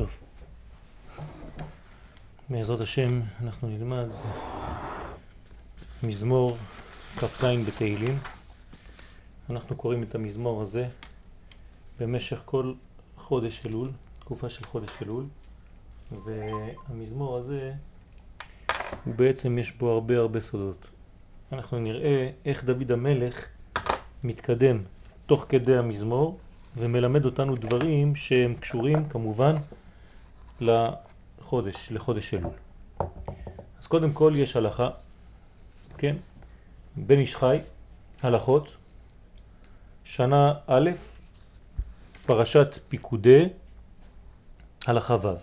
טוב. בעזרת השם אנחנו נלמד מזמור כ"ז בתהילים. אנחנו קוראים את המזמור הזה במשך כל חודש אלול, תקופה של חודש אלול, והמזמור הזה הוא בעצם יש בו הרבה הרבה סודות. אנחנו נראה איך דוד המלך מתקדם תוך כדי המזמור ומלמד אותנו דברים שהם קשורים כמובן לחודש, לחודש אלול. אז קודם כל יש הלכה, כן, בן איש חי, הלכות, שנה א', פרשת פיקודי, הלכה ו'.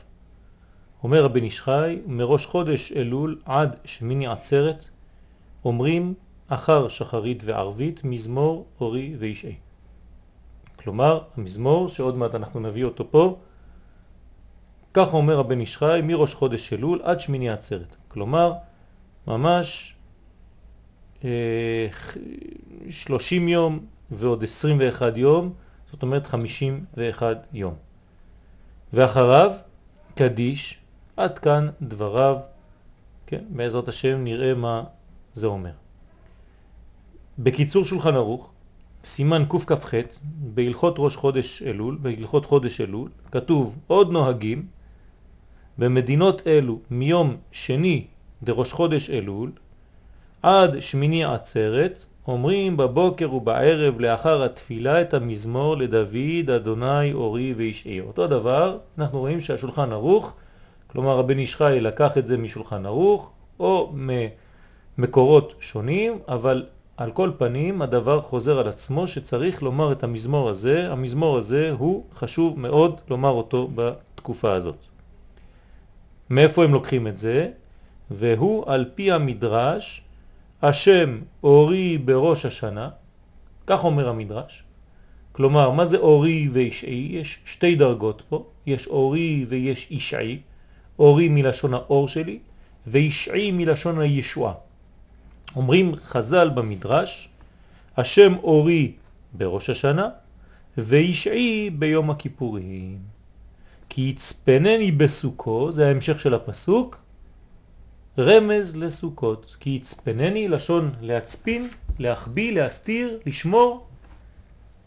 אומר הבן איש חי, מראש חודש אלול עד שמיני עצרת, אומרים אחר שחרית וערבית, מזמור אורי וישעי. כלומר, המזמור, שעוד מעט אנחנו נביא אותו פה, כך אומר הבן איש חי מראש חודש אלול עד שמיני עצרת. כלומר, ממש אה, 30 יום ועוד 21 יום, זאת אומרת 51 יום. ואחריו, קדיש, עד כאן דבריו, כן, בעזרת השם נראה מה זה אומר. בקיצור שולחן ערוך, סימן קכ"ח בהלכות ראש חודש אלול, בהלכות חודש אלול, כתוב עוד נוהגים במדינות אלו מיום שני דראש חודש אלול עד שמיני עצרת אומרים בבוקר ובערב לאחר התפילה את המזמור לדוד, אדוני, אורי וישעי. אותו דבר, אנחנו רואים שהשולחן ערוך, כלומר הבן איש חי לקח את זה משולחן ערוך או ממקורות שונים, אבל על כל פנים הדבר חוזר על עצמו שצריך לומר את המזמור הזה, המזמור הזה הוא חשוב מאוד לומר אותו בתקופה הזאת. מאיפה הם לוקחים את זה? והוא על פי המדרש, השם אורי בראש השנה, כך אומר המדרש. כלומר, מה זה אורי וישעי? יש שתי דרגות פה, יש אורי ויש ישעי, אורי מלשון האור שלי, וישעי מלשון הישועה. אומרים חז"ל במדרש, השם אורי בראש השנה וישעי ביום הכיפורים. כי יצפנני בסוכו, זה ההמשך של הפסוק, רמז לסוכות. כי יצפנני, לשון להצפין, להחביא, להסתיר, לשמור,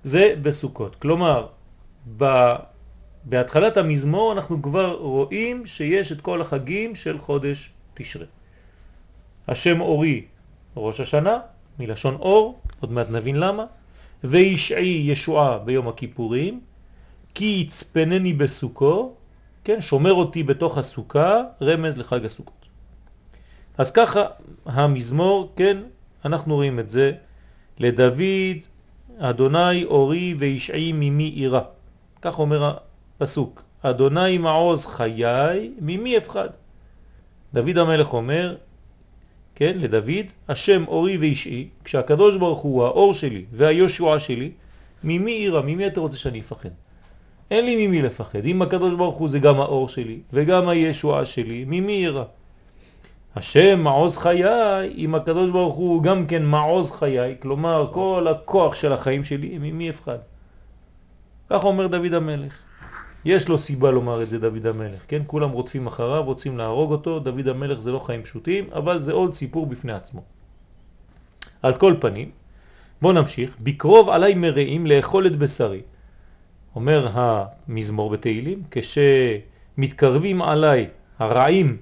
זה בסוכות. כלומר, ב... בהתחלת המזמור אנחנו כבר רואים שיש את כל החגים של חודש תשרה. השם אורי ראש השנה, מלשון אור, עוד מעט נבין למה, וישעי ישועה ביום הכיפורים, כי יצפנני בסוכו, כן, שומר אותי בתוך הסוכה, רמז לחג הסוכות. אז ככה המזמור, כן, אנחנו רואים את זה, לדוד, אדוני אורי וישעי ממי עירה. כך אומר הפסוק, אדוני מעוז חיי, ממי אפחד. דוד המלך אומר, כן, לדוד, השם אורי וישעי, כשהקדוש ברוך הוא האור שלי והישועה שלי, ממי עירה, ממי אתה רוצה שאני אפחד? אין לי ממי לפחד. אם הקדוש ברוך הוא זה גם האור שלי וגם הישועה שלי, ממי עירה? השם מעוז חיי, אם הקדוש ברוך הוא גם כן מעוז חיי, כלומר כל הכוח של החיים שלי, ממי אפחד? כך אומר דוד המלך. יש לו סיבה לומר את זה דוד המלך, כן? כולם רודפים אחריו, רוצים להרוג אותו, דוד המלך זה לא חיים פשוטים, אבל זה עוד סיפור בפני עצמו. על כל פנים, בואו נמשיך, בקרוב עליי מרעים לאכול את בשרי. אומר המזמור בתהילים, כשמתקרבים עליי הרעים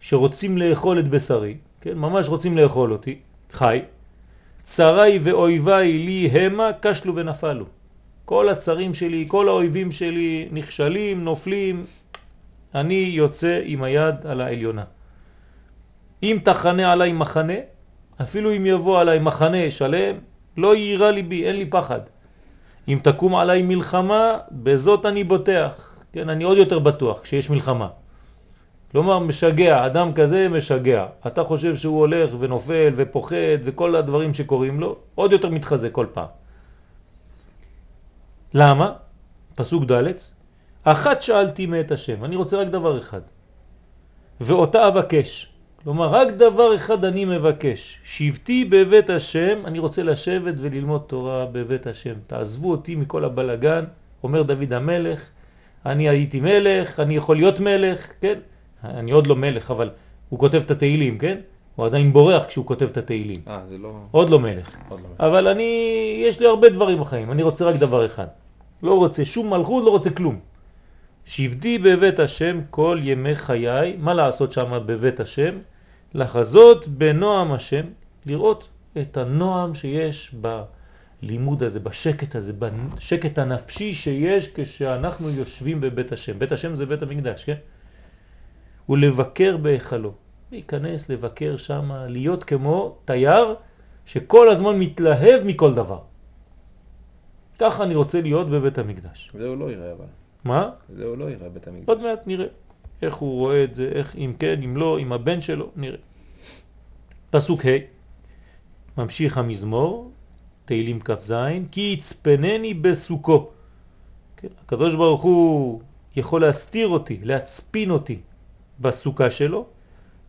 שרוצים לאכול את בשרי, כן? ממש רוצים לאכול אותי, חי, צרי ואויביי לי המה כשלו ונפלו. כל הצרים שלי, כל האויבים שלי נכשלים, נופלים, אני יוצא עם היד על העליונה. אם תחנה עליי מחנה, אפילו אם יבוא עליי מחנה שלם, לא יירא ליבי, אין לי פחד. אם תקום עליי מלחמה, בזאת אני בוטח. כן, אני עוד יותר בטוח כשיש מלחמה. כלומר, משגע, אדם כזה משגע. אתה חושב שהוא הולך ונופל ופוחד וכל הדברים שקורים לו, עוד יותר מתחזק כל פעם. למה? פסוק ד' אחת שאלתי מאת השם, אני רוצה רק דבר אחד, ואותה אבקש. כלומר, רק דבר אחד אני מבקש, שבתי בבית השם, אני רוצה לשבת וללמוד תורה בבית השם. תעזבו אותי מכל הבלגן, אומר דוד המלך, אני הייתי מלך, אני יכול להיות מלך, כן? אני עוד לא מלך, אבל הוא כותב את התהילים, כן? הוא עדיין בורח כשהוא כותב את התהילים. אה, זה לא... עוד לא מלך. עוד לא. אבל אני, יש לי הרבה דברים בחיים, אני רוצה רק דבר אחד. לא רוצה שום מלכות, לא רוצה כלום. שבדי בבית השם כל ימי חיי, מה לעשות שם בבית השם? לחזות בנועם השם, לראות את הנועם שיש בלימוד הזה, בשקט הזה, בשקט הנפשי שיש כשאנחנו יושבים בבית השם. בית השם זה בית המקדש, כן? ולבקר בהיכלו. להיכנס, לבקר שם, להיות כמו תייר שכל הזמן מתלהב מכל דבר. ככה אני רוצה להיות בבית המקדש. זה הוא לא יראה אבל. מה? זה הוא לא יראה בית המקדש. עוד מעט נראה איך הוא רואה את זה, איך, אם כן, אם לא, עם הבן שלו, נראה. פסוק ה' ממשיך המזמור, תהילים כ"ז, כי יצפנני בסוכו. כן, הקדוש ברוך הוא יכול להסתיר אותי, להצפין אותי בסוכה שלו,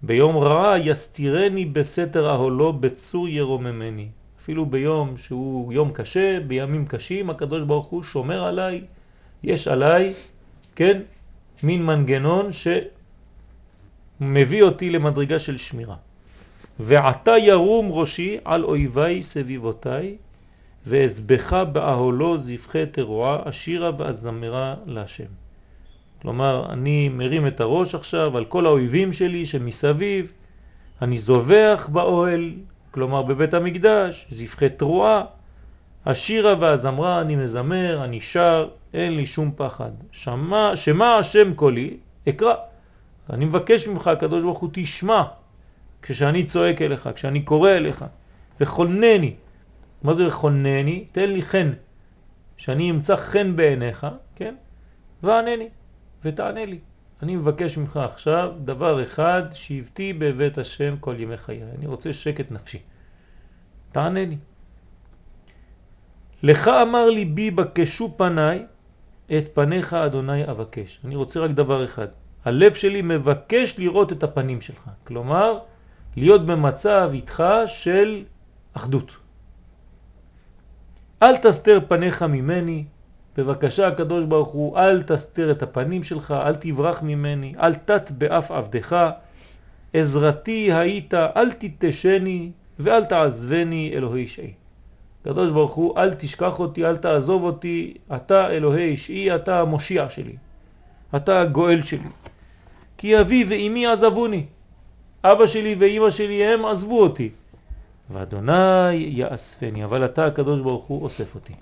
ביום רעה יסתירני בסתר אהולו בצור ירוממני. אפילו ביום שהוא יום קשה, בימים קשים, הקדוש ברוך הוא שומר עליי, יש עליי, כן, מין מנגנון שמביא אותי למדרגה של שמירה. ועתה ירום ראשי על אויביי סביבותיי, ואזבך באהולו זבחי תרועה, אשירה ואזמרה להשם. כלומר, אני מרים את הראש עכשיו על כל האויבים שלי שמסביב, אני זובח באוהל, כלומר בבית המקדש, זבחי תרועה, השירה והזמרה אני מזמר, אני שר, אין לי שום פחד. שמה, שמה השם קולי, אקרא. אני מבקש ממך, הקדוש ברוך הוא, תשמע כשאני צועק אליך, כשאני קורא אליך, וחונני. מה זה חונני? תן לי חן, שאני אמצא חן בעיניך, כן? וענני. ותענה לי. אני מבקש ממך עכשיו דבר אחד, שבתי בבית השם כל ימי חיי. אני רוצה שקט נפשי. תענה לי. לך אמר ליבי בקשו פניי, את פניך אדוני אבקש. אני רוצה רק דבר אחד. הלב שלי מבקש לראות את הפנים שלך. כלומר, להיות במצב איתך של אחדות. אל תסתר פניך ממני, בבקשה הקדוש ברוך הוא, אל תסתיר את הפנים שלך, אל תברח ממני, אל תת באף עבדך, עזרתי היית, אל תתשני ואל תעזבני אלוהי שאי. הקדוש ברוך הוא, אל תשכח אותי, אל תעזוב אותי, אתה אלוהי שאי, אתה המושיע שלי, אתה הגואל שלי. כי אבי ואמי עזבוני, אבא שלי ואמא שלי הם עזבו אותי, ואדוני יאספני, אבל אתה הקדוש ברוך הוא אוסף אותי.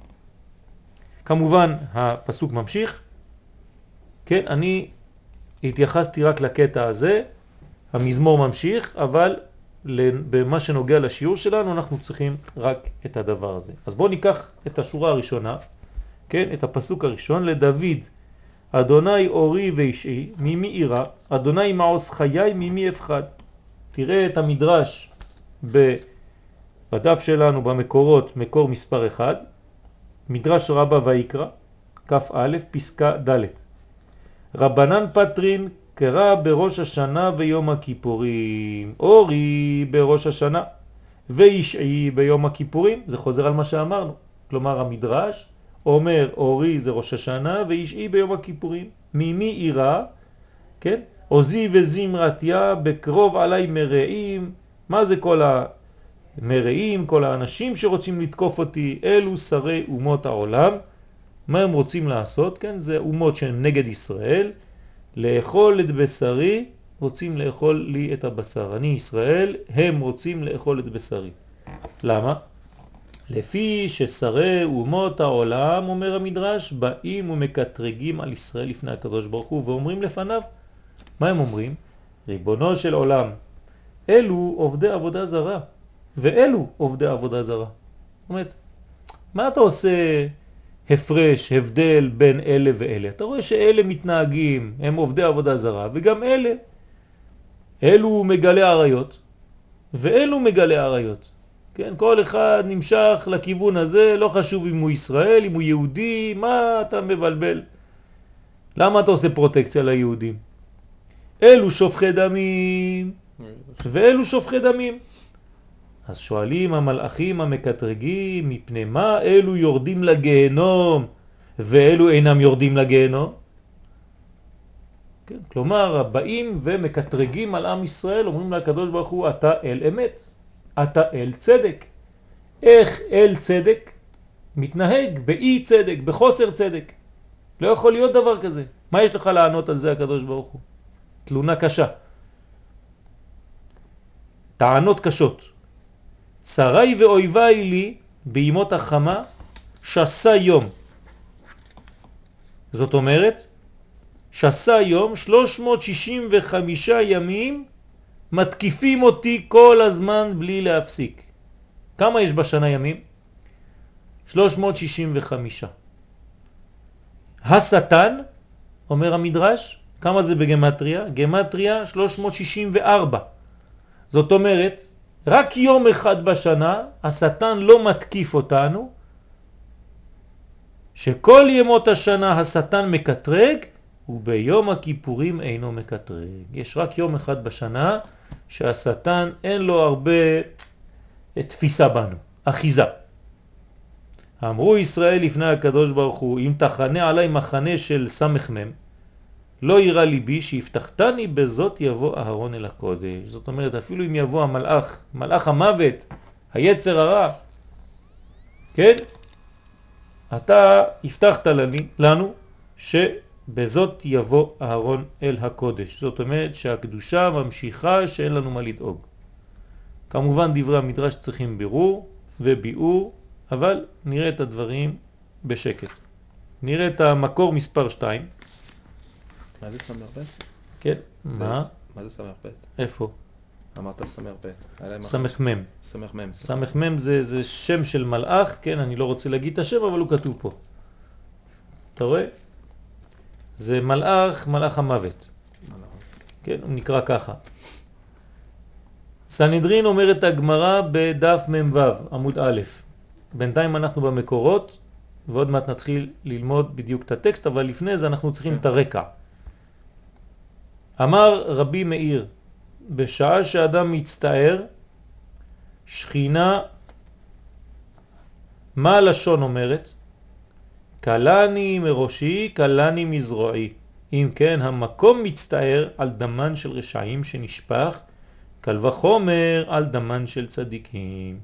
כמובן הפסוק ממשיך, כן, אני התייחסתי רק לקטע הזה, המזמור ממשיך, אבל במה שנוגע לשיעור שלנו אנחנו צריכים רק את הדבר הזה. אז בואו ניקח את השורה הראשונה, כן, את הפסוק הראשון, לדוד, אדוני אורי ואישי, ממי אירא, אדוני מעוז חיי, ממי אפחד. תראה את המדרש בדף שלנו במקורות, מקור מספר 1, מדרש רבה ויקרא, כ"א, פסקה ד' רבנן פטרין קרא בראש השנה ויום הכיפורים, אורי בראש השנה וישעי ביום הכיפורים, זה חוזר על מה שאמרנו. כלומר המדרש אומר אורי זה ראש השנה וישעי ביום הכיפורים. ממי עירה, כן? עוזי וזמרתיה בקרוב עליי מרעים, מה זה כל מרעים, כל האנשים שרוצים לתקוף אותי, אלו שרי אומות העולם. מה הם רוצים לעשות? כן, זה אומות שהן נגד ישראל, לאכול את בשרי, רוצים לאכול לי את הבשר. אני ישראל, הם רוצים לאכול את בשרי. למה? לפי ששרי אומות העולם, אומר המדרש, באים ומקטרגים על ישראל לפני הקדוש ברוך הוא ואומרים לפניו. מה הם אומרים? ריבונו של עולם, אלו עובדי עבודה זרה. ואלו עובדי עבודה זרה. זאת אומרת, מה אתה עושה הפרש, הבדל בין אלה ואלה? אתה רואה שאלה מתנהגים, הם עובדי עבודה זרה, וגם אלה, אלו מגלי עריות, ואלו מגלי עריות. כן, כל אחד נמשך לכיוון הזה, לא חשוב אם הוא ישראל, אם הוא יהודי, מה אתה מבלבל? למה אתה עושה פרוטקציה ליהודים? אלו שופכי דמים, ואלו שופכי דמים. אז שואלים המלאכים המקטרגים, מפני מה אלו יורדים לגיהנום ואלו אינם יורדים לגיהנום? כן? כלומר, הבאים ומקטרגים על עם ישראל, אומרים לקדוש ברוך הוא, אתה אל אמת, אתה אל צדק. איך אל צדק מתנהג באי צדק, בחוסר צדק. לא יכול להיות דבר כזה. מה יש לך לענות על זה הקדוש ברוך הוא? תלונה קשה. טענות קשות. צרי ואויבי לי בימות החמה שסה יום. זאת אומרת, שסה יום 365 ימים מתקיפים אותי כל הזמן בלי להפסיק. כמה יש בשנה ימים? 365. השטן, אומר המדרש, כמה זה בגמטריה? גמטריה 364. זאת אומרת, רק יום אחד בשנה השטן לא מתקיף אותנו, שכל ימות השנה השטן מקטרג, וביום הכיפורים אינו מקטרג. יש רק יום אחד בשנה שהשטן אין לו הרבה תפיסה בנו, אחיזה. אמרו ישראל לפני הקדוש ברוך הוא, אם תחנה עליי מחנה של סמ"ם, לא יראה ליבי שיפתחתני בזאת יבוא אהרון אל הקודש. זאת אומרת, אפילו אם יבוא המלאך, מלאך המוות, היצר הרע, כן? אתה הבטחת לנו שבזאת יבוא אהרון אל הקודש. זאת אומרת שהקדושה ממשיכה שאין לנו מה לדאוג. כמובן דברי המדרש צריכים בירור וביאור, אבל נראה את הדברים בשקט. נראה את המקור מספר 2. מה זה סמ"ר ב'? כן, מה? מה זה סמ"ר ב'? איפה? אמרת סמ"ר ב'. סמ"ם. סמ"ם. סמ"ם זה, זה שם של מלאך, כן, אני לא רוצה להגיד את השם, אבל הוא כתוב פה. אתה רואה? זה מלאך, מלאך המוות. כן, הוא נקרא ככה. סנהדרין אומרת הגמרא בדף מ"ו, עמוד א', בינתיים אנחנו במקורות, ועוד מעט נתחיל ללמוד בדיוק את הטקסט, אבל לפני זה אנחנו צריכים את הרקע. אמר רבי מאיר, בשעה שאדם מצטער, שכינה, מה הלשון אומרת? קלני מראשי, קלני מזרועי. אם כן, המקום מצטער על דמן של רשעים שנשפך, קל וחומר על דמן של צדיקים.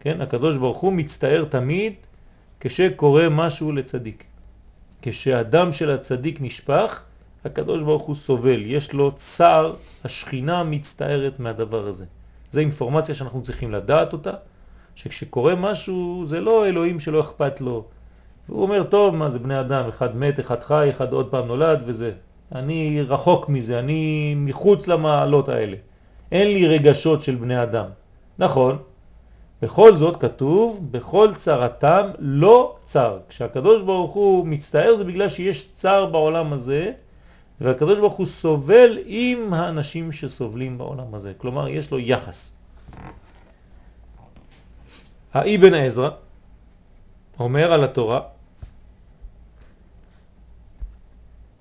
כן, הקדוש ברוך הוא מצטער תמיד כשקורה משהו לצדיק. כשהדם של הצדיק נשפך, הקדוש ברוך הוא סובל, יש לו צער, השכינה מצטערת מהדבר הזה. זו אינפורמציה שאנחנו צריכים לדעת אותה, שכשקורה משהו זה לא אלוהים שלא אכפת לו. הוא אומר, טוב, מה זה בני אדם, אחד מת, אחד חי, אחד עוד פעם נולד וזה. אני רחוק מזה, אני מחוץ למעלות האלה. אין לי רגשות של בני אדם. נכון, בכל זאת כתוב, בכל צרתם לא צר. כשהקדוש ברוך הוא מצטער זה בגלל שיש צר בעולם הזה, והקדוש ברוך הוא סובל עם האנשים שסובלים בעולם הזה. כלומר, יש לו יחס. האבן עזרא אומר על התורה,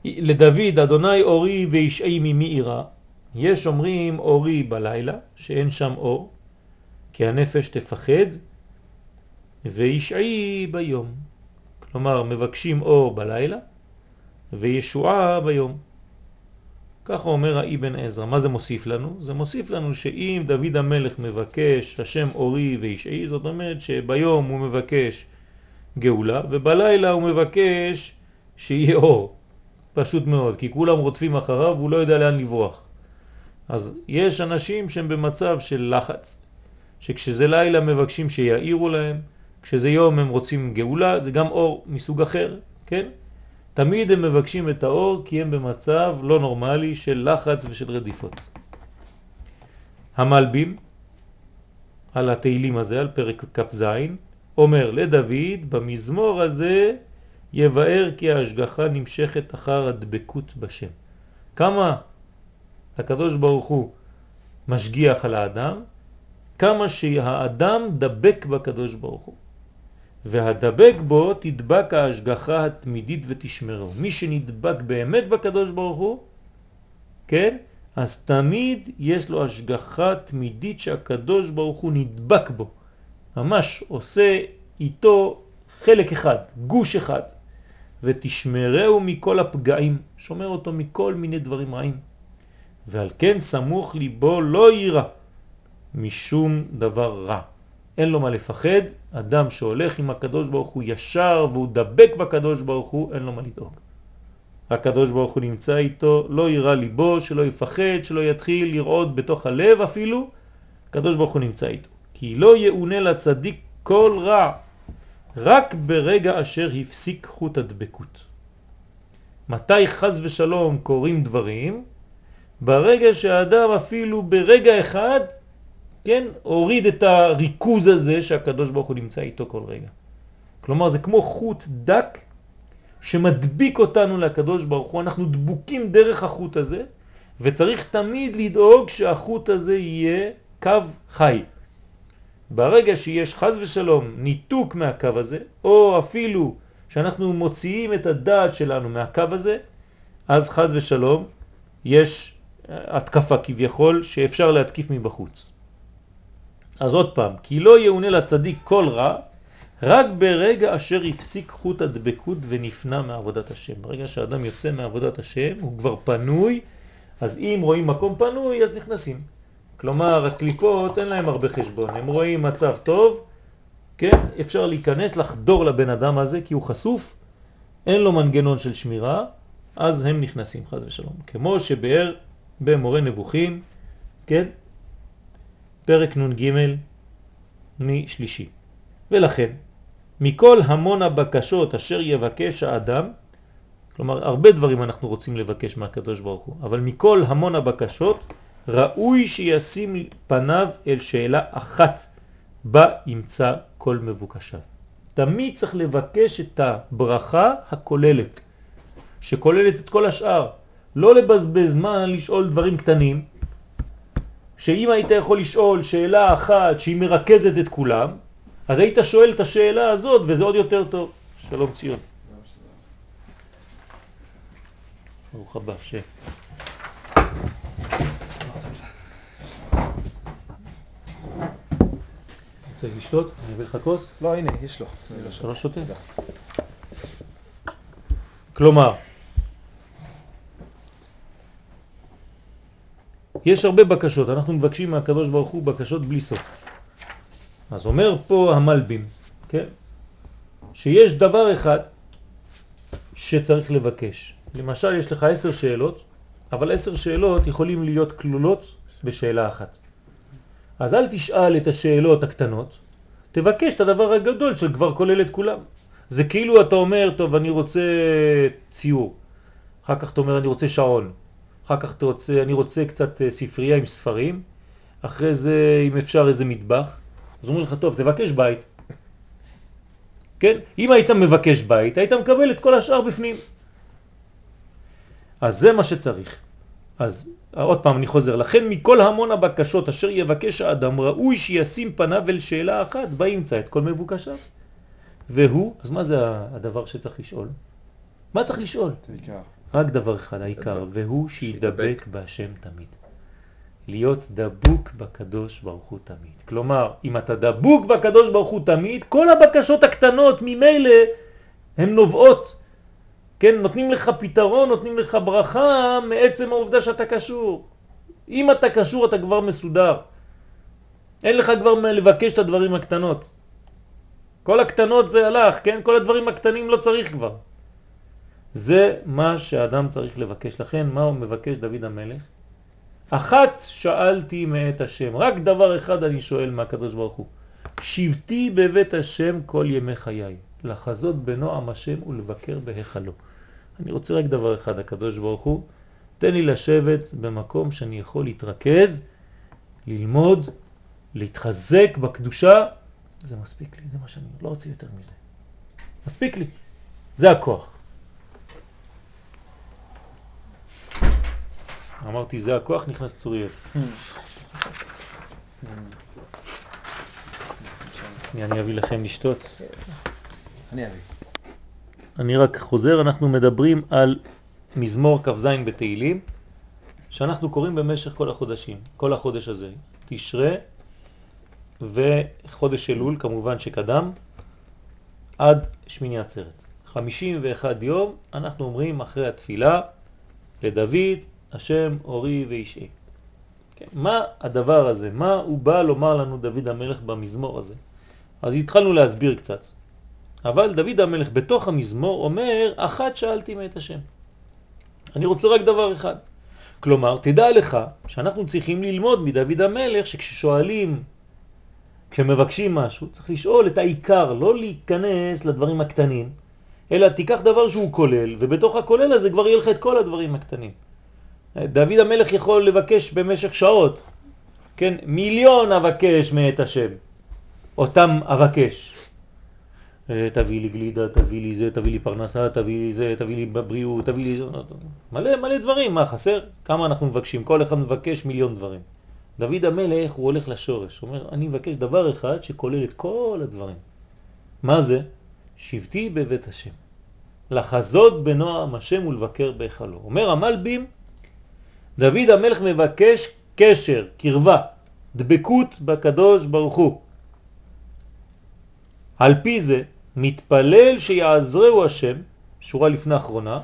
לדוד, אדוני אורי וישעי עירה, יש אומרים אורי בלילה, שאין שם אור, כי הנפש תפחד, וישעי ביום. כלומר, מבקשים אור בלילה וישועה ביום. ככה אומר האבן עזרא. מה זה מוסיף לנו? זה מוסיף לנו שאם דוד המלך מבקש השם אורי וישעי, זאת אומרת שביום הוא מבקש גאולה, ובלילה הוא מבקש שיהיה אור. פשוט מאוד, כי כולם רודפים אחריו והוא לא יודע לאן לברוח. אז יש אנשים שהם במצב של לחץ, שכשזה לילה מבקשים שיעירו להם, כשזה יום הם רוצים גאולה, זה גם אור מסוג אחר, כן? תמיד הם מבקשים את האור כי הם במצב לא נורמלי של לחץ ושל רדיפות. המלבים על התהילים הזה, על פרק כ"ז, אומר לדוד במזמור הזה יבאר כי ההשגחה נמשכת אחר הדבקות בשם. כמה הקדוש ברוך הוא משגיח על האדם, כמה שהאדם דבק בקדוש ברוך הוא. והדבק בו תדבק ההשגחה התמידית ותשמרו. מי שנדבק באמת בקדוש ברוך הוא, כן? אז תמיד יש לו השגחה תמידית שהקדוש ברוך הוא נדבק בו. ממש עושה איתו חלק אחד, גוש אחד. ותשמרהו מכל הפגעים, שומר אותו מכל מיני דברים רעים. ועל כן סמוך ליבו לא יירא משום דבר רע. אין לו מה לפחד, אדם שהולך עם הקדוש ברוך הוא ישר והוא דבק בקדוש ברוך הוא, אין לו מה לדאוג. הקדוש ברוך הוא נמצא איתו, לא יירא ליבו, שלא יפחד, שלא יתחיל לרעוד בתוך הלב אפילו, הקדוש ברוך הוא נמצא איתו. כי לא יאונה לצדיק כל רע, רק ברגע אשר הפסיק חוט הדבקות. מתי חז ושלום קורים דברים? ברגע שהאדם אפילו ברגע אחד, כן, הוריד את הריכוז הזה שהקדוש ברוך הוא נמצא איתו כל רגע. כלומר זה כמו חוט דק שמדביק אותנו לקדוש ברוך הוא, אנחנו דבוקים דרך החוט הזה, וצריך תמיד לדאוג שהחוט הזה יהיה קו חי. ברגע שיש חז ושלום ניתוק מהקו הזה, או אפילו שאנחנו מוציאים את הדעת שלנו מהקו הזה, אז חז ושלום יש התקפה כביכול שאפשר להתקיף מבחוץ. אז עוד פעם, כי לא יאונה לצדיק כל רע, רק ברגע אשר הפסיק חוט הדבקות ונפנה מעבודת השם. ברגע שהאדם יוצא מעבודת השם, הוא כבר פנוי, אז אם רואים מקום פנוי, אז נכנסים. כלומר, הקליפות אין להם הרבה חשבון, הם רואים מצב טוב, כן, אפשר להיכנס, לחדור לבן אדם הזה כי הוא חשוף, אין לו מנגנון של שמירה, אז הם נכנסים חז ושלום. כמו שבאר במורה נבוכים, כן, פרק נ"ג משלישי. ולכן, מכל המון הבקשות אשר יבקש האדם, כלומר הרבה דברים אנחנו רוצים לבקש מהקדוש ברוך הוא, אבל מכל המון הבקשות ראוי שישים פניו אל שאלה אחת בה ימצא כל מבוקשיו. תמיד צריך לבקש את הברכה הכוללת, שכוללת את כל השאר. לא לבזבז זמן לשאול דברים קטנים, שאם היית יכול לשאול שאלה אחת שהיא מרכזת את כולם, אז היית שואל את השאלה הזאת וזה עוד יותר טוב. שלום ציון. ברוך הבא, ש... רוצה לשתות? אני אביא לך כוס? לא, הנה, יש לו. אתה לא שותה? כלומר, יש הרבה בקשות, אנחנו מבקשים מהקדוש ברוך הוא בקשות בלי סוף. אז אומר פה המלבים, כן? שיש דבר אחד שצריך לבקש. למשל, יש לך עשר שאלות, אבל עשר שאלות יכולים להיות כלולות בשאלה אחת. אז אל תשאל את השאלות הקטנות, תבקש את הדבר הגדול שכבר כולל את כולם. זה כאילו אתה אומר, טוב, אני רוצה ציור, אחר כך אתה אומר, אני רוצה שעון, אחר כך אתה רוצה, אני רוצה קצת אה, ספרייה עם ספרים, אחרי זה, אם אפשר, איזה מטבח. אז אומרים לך, טוב, תבקש בית. כן? אם היית מבקש בית, היית מקבל את כל השאר בפנים. אז זה מה שצריך. אז עוד פעם אני חוזר, לכן מכל המון הבקשות אשר יבקש האדם ראוי שישים פניו אל שאלה אחת, ימצא את כל מבוקשיו. והוא, אז מה זה הדבר שצריך לשאול? מה צריך לשאול? העיקר. רק דבר אחד, העיקר, והוא שידבק בהשם תמיד. להיות דבוק בקדוש ברוך הוא תמיד. כלומר, אם אתה דבוק בקדוש ברוך הוא תמיד, כל הבקשות הקטנות ממילא הן נובעות כן, נותנים לך פתרון, נותנים לך ברכה מעצם העובדה שאתה קשור. אם אתה קשור אתה כבר מסודר. אין לך כבר מה לבקש את הדברים הקטנות. כל הקטנות זה הלך, כן? כל הדברים הקטנים לא צריך כבר. זה מה שאדם צריך לבקש. לכן, מה הוא מבקש דוד המלך? אחת שאלתי מאת השם, רק דבר אחד אני שואל מהקדוש ברוך הוא. שבתי בבית השם כל ימי חיי, לחזות בנועם השם ולבקר בהיכלו. אני רוצה רק דבר אחד, הקדוש ברוך הוא, תן לי לשבת במקום שאני יכול להתרכז, ללמוד, להתחזק בקדושה, זה מספיק לי, זה מה שאני לא רוצה יותר מזה. מספיק לי, זה הכוח. אמרתי זה הכוח, נכנס צוריאל. אני אביא לכם לשתות. אני אביא. אני רק חוזר, אנחנו מדברים על מזמור כ"ז בתהילים, שאנחנו קוראים במשך כל החודשים, כל החודש הזה, תשרה וחודש אלול, כמובן שקדם, עד שמיני עצרת. 51 יום אנחנו אומרים אחרי התפילה לדוד, השם אורי וישעי. כן, מה הדבר הזה? מה הוא בא לומר לנו דוד המלך במזמור הזה? אז התחלנו להסביר קצת. אבל דוד המלך בתוך המזמור אומר, אחת שאלתי מאת השם. אני רוצה רק דבר אחד. כלומר, תדע לך שאנחנו צריכים ללמוד מדוד המלך שכששואלים, כשמבקשים משהו, צריך לשאול את העיקר, לא להיכנס לדברים הקטנים, אלא תיקח דבר שהוא כולל, ובתוך הכולל הזה כבר יהיה לך את כל הדברים הקטנים. דוד המלך יכול לבקש במשך שעות, כן, מיליון אבקש מאת השם, אותם אבקש. אה, תביא לי גלידה, תביא לי זה, תביא לי פרנסה, תביא לי זה, תביא לי בבריאות, תביא לי... מלא מלא דברים, מה חסר? כמה אנחנו מבקשים? כל אחד מבקש מיליון דברים. דוד המלך הוא הולך לשורש, הוא אומר, אני מבקש דבר אחד שכולל את כל הדברים. מה זה? שבטי בבית השם. לחזות בנועם השם ולבקר בהיכלו. אומר המלבים, דוד המלך מבקש קשר, קרבה, דבקות בקדוש ברוך הוא. על פי זה מתפלל שיעזרהו השם, שורה לפני אחרונה,